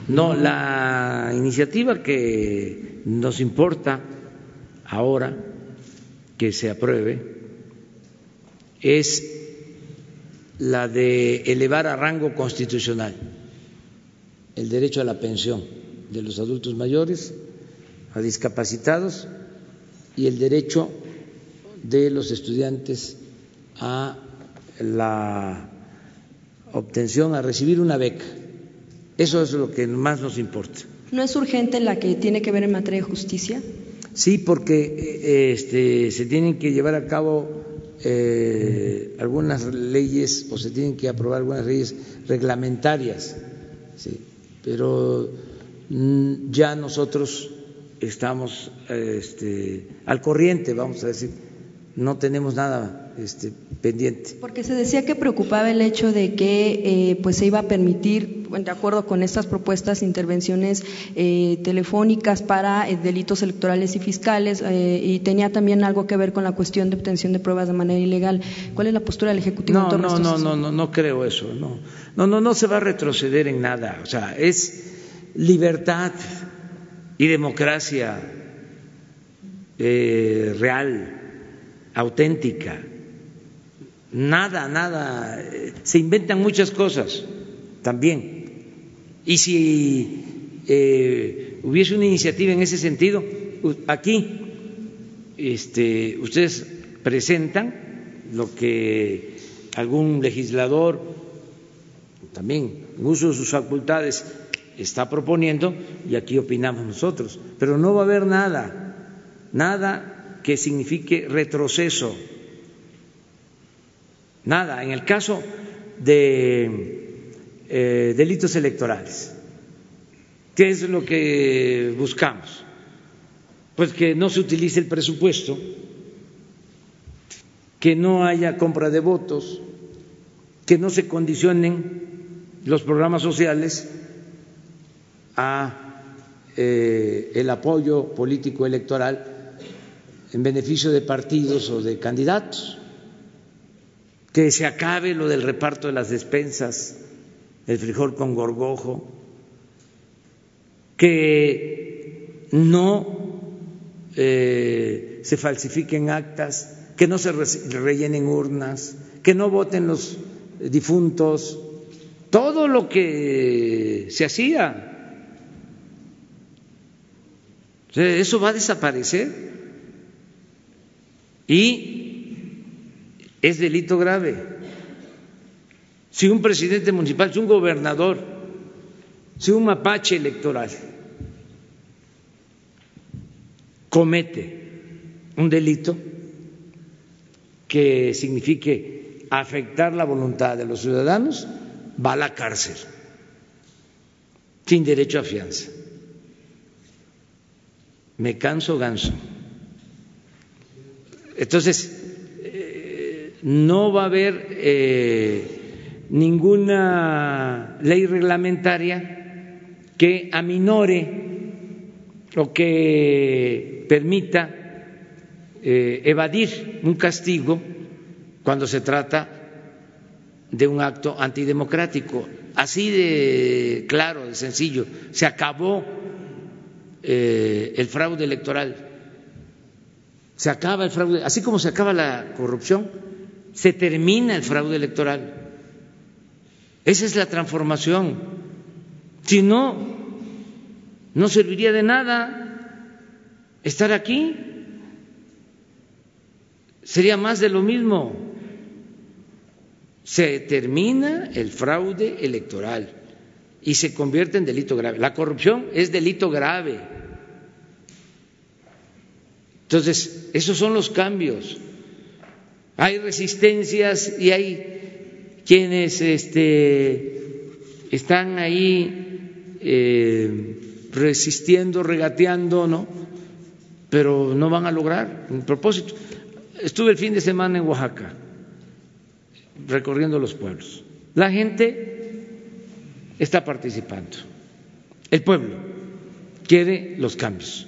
No, la iniciativa que nos importa ahora que se apruebe es la de elevar a rango constitucional el derecho a la pensión de los adultos mayores, a discapacitados y el derecho de los estudiantes a la obtención, a recibir una beca. Eso es lo que más nos importa. ¿No es urgente la que tiene que ver en materia de justicia? Sí, porque eh, este, se tienen que llevar a cabo eh, algunas leyes o se tienen que aprobar algunas leyes reglamentarias, ¿sí? pero ya nosotros estamos este, al corriente, vamos a decir, no tenemos nada este, pendiente. Porque se decía que preocupaba el hecho de que eh, pues se iba a permitir, de acuerdo con estas propuestas, intervenciones eh, telefónicas para eh, delitos electorales y fiscales y tenía también algo que ver con la cuestión de obtención de pruebas de manera ilegal. ¿Cuál es la postura del Ejecutivo? No, no, no, no, no, no creo eso. No, no, no, no se va a retroceder en nada. O sea, es libertad y democracia eh, real, auténtica. Nada, nada. Eh, se inventan muchas cosas también. Y si eh, hubiese una iniciativa en ese sentido, aquí este, ustedes presentan lo que algún legislador, también en uso de sus facultades, está proponiendo y aquí opinamos nosotros. Pero no va a haber nada, nada que signifique retroceso. Nada. En el caso de eh, delitos electorales, ¿qué es lo que buscamos? Pues que no se utilice el presupuesto, que no haya compra de votos, que no se condicionen los programas sociales a eh, el apoyo político electoral en beneficio de partidos o de candidatos, que se acabe lo del reparto de las despensas, el frijol con gorgojo, que no eh, se falsifiquen actas, que no se rellenen urnas, que no voten los difuntos, todo lo que se hacía eso va a desaparecer y es delito grave. Si un presidente municipal, si un gobernador, si un mapache electoral comete un delito que signifique afectar la voluntad de los ciudadanos, va a la cárcel sin derecho a fianza me canso ganso. Entonces, eh, no va a haber eh, ninguna ley reglamentaria que aminore o que permita eh, evadir un castigo cuando se trata de un acto antidemocrático. Así de claro, de sencillo. Se acabó eh, el fraude electoral. Se acaba el fraude, así como se acaba la corrupción, se termina el fraude electoral. Esa es la transformación. Si no, no serviría de nada estar aquí. Sería más de lo mismo. Se termina el fraude electoral y se convierte en delito grave. La corrupción es delito grave. Entonces, esos son los cambios. Hay resistencias y hay quienes este, están ahí eh, resistiendo, regateando, ¿no? Pero no van a lograr un propósito. Estuve el fin de semana en Oaxaca, recorriendo los pueblos. La gente está participando. El pueblo quiere los cambios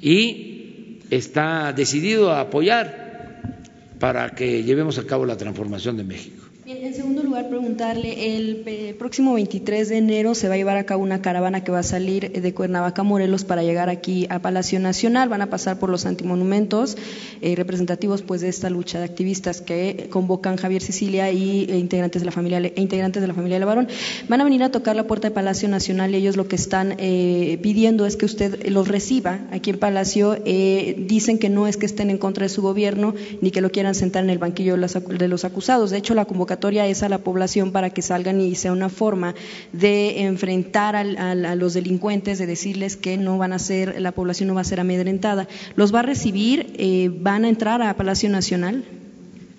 y está decidido a apoyar para que llevemos a cabo la transformación de México en segundo lugar, preguntarle, el eh, próximo 23 de enero se va a llevar a cabo una caravana que va a salir de Cuernavaca, Morelos, para llegar aquí a Palacio Nacional. Van a pasar por los antimonumentos eh, representativos pues, de esta lucha de activistas que convocan Javier Sicilia y e integrantes de la familia e integrantes de la familia Levarón. Van a venir a tocar la puerta de Palacio Nacional y ellos lo que están pidiendo es que usted los reciba aquí en Palacio. dicen que no es que estén en contra de su gobierno ni que lo quieran sentar en el banquillo de los acusados. De hecho, la convocatoria es a la población para que salgan y sea una forma de enfrentar a, los delincuentes, de decirles que no van a ser, la población no va a ser amedrentada. ¿Los va a recibir? Eh, ¿Van a entrar a Palacio Nacional?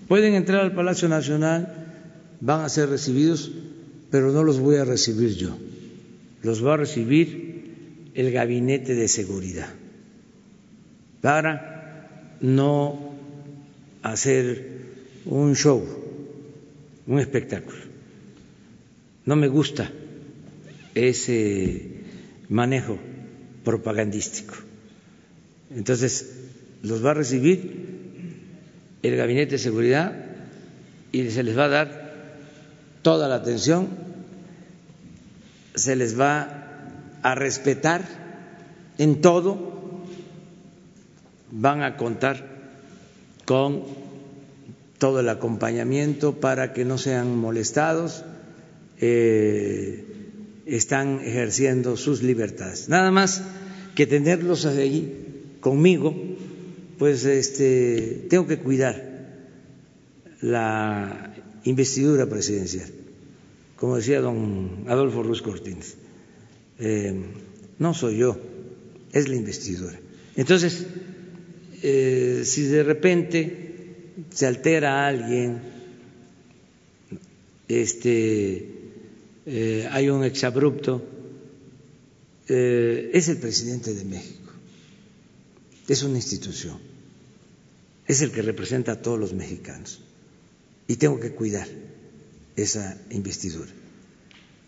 Pueden entrar al Palacio Nacional, van a ser recibidos, pero no los voy a recibir yo. Los va a recibir el Gabinete de Seguridad para no hacer un show un espectáculo. No me gusta ese manejo propagandístico. Entonces, los va a recibir el Gabinete de Seguridad y se les va a dar toda la atención, se les va a respetar en todo, van a contar con todo el acompañamiento para que no sean molestados, eh, están ejerciendo sus libertades. Nada más que tenerlos allí conmigo, pues este, tengo que cuidar la investidura presidencial, como decía don Adolfo Ruiz Cortines. Eh, no soy yo, es la investidura. Entonces, eh, si de repente se altera a alguien, este, eh, hay un exabrupto, eh, es el presidente de México, es una institución, es el que representa a todos los mexicanos. Y tengo que cuidar esa investidura.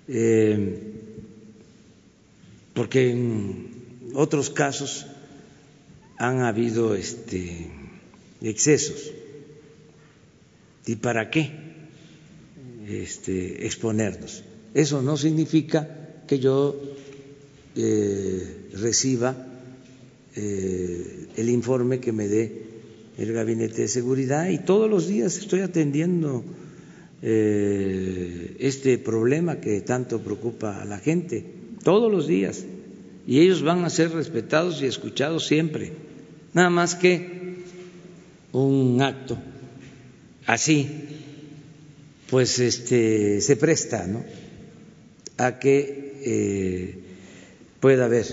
Eh, porque en otros casos han habido este, excesos ¿Y para qué este, exponernos? Eso no significa que yo eh, reciba eh, el informe que me dé el Gabinete de Seguridad y todos los días estoy atendiendo eh, este problema que tanto preocupa a la gente, todos los días. Y ellos van a ser respetados y escuchados siempre. Nada más que un acto así pues este, se presta ¿no? a que eh, pueda haber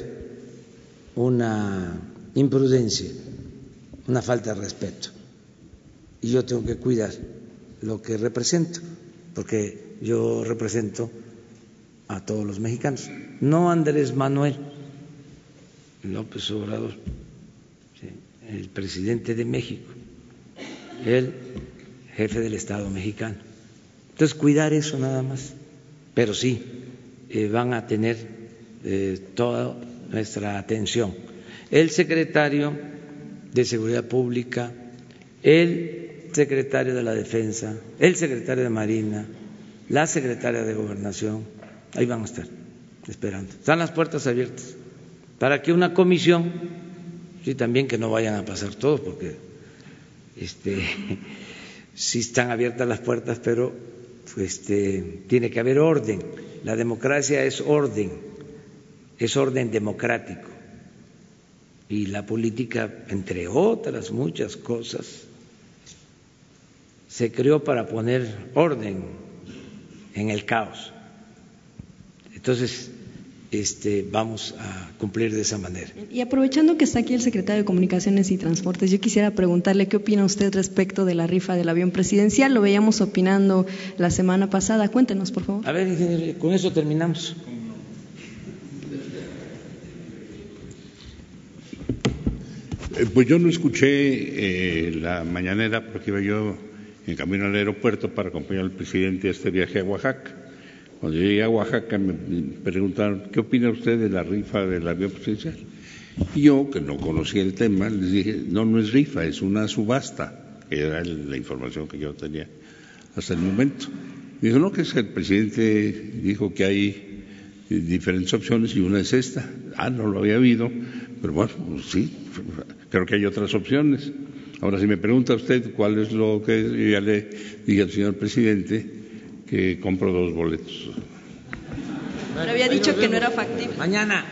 una imprudencia, una falta de respeto. Y yo tengo que cuidar lo que represento, porque yo represento a todos los mexicanos, no Andrés Manuel López Obrador, el presidente de México. Él jefe del Estado mexicano. Entonces, cuidar eso nada más. Pero sí, eh, van a tener eh, toda nuestra atención. El secretario de Seguridad Pública, el secretario de la Defensa, el secretario de Marina, la secretaria de Gobernación, ahí van a estar esperando. Están las puertas abiertas. para que una comisión, y también que no vayan a pasar todos, porque este, sí están abiertas las puertas, pero este, tiene que haber orden. La democracia es orden, es orden democrático. Y la política, entre otras muchas cosas, se creó para poner orden en el caos. Entonces, este, vamos a cumplir de esa manera. Y aprovechando que está aquí el secretario de Comunicaciones y Transportes, yo quisiera preguntarle qué opina usted respecto de la rifa del avión presidencial. Lo veíamos opinando la semana pasada. Cuéntenos, por favor. A ver, con eso terminamos. Eh, pues yo no escuché eh, la mañanera porque iba yo en camino al aeropuerto para acompañar al presidente a este viaje a Oaxaca. Cuando llegué a Oaxaca me preguntaron, ¿qué opina usted de la rifa del avión presidencial? Y yo, que no conocía el tema, les dije, no, no es rifa, es una subasta, que era la información que yo tenía hasta el momento. Me dijo, no, que es el presidente dijo que hay diferentes opciones y una es esta. Ah, no lo había habido, pero bueno, pues sí, creo que hay otras opciones. Ahora, si me pregunta usted cuál es lo que yo ya le dije al señor presidente, que compro dos boletos. Pero había dicho que no era factible. Mañana.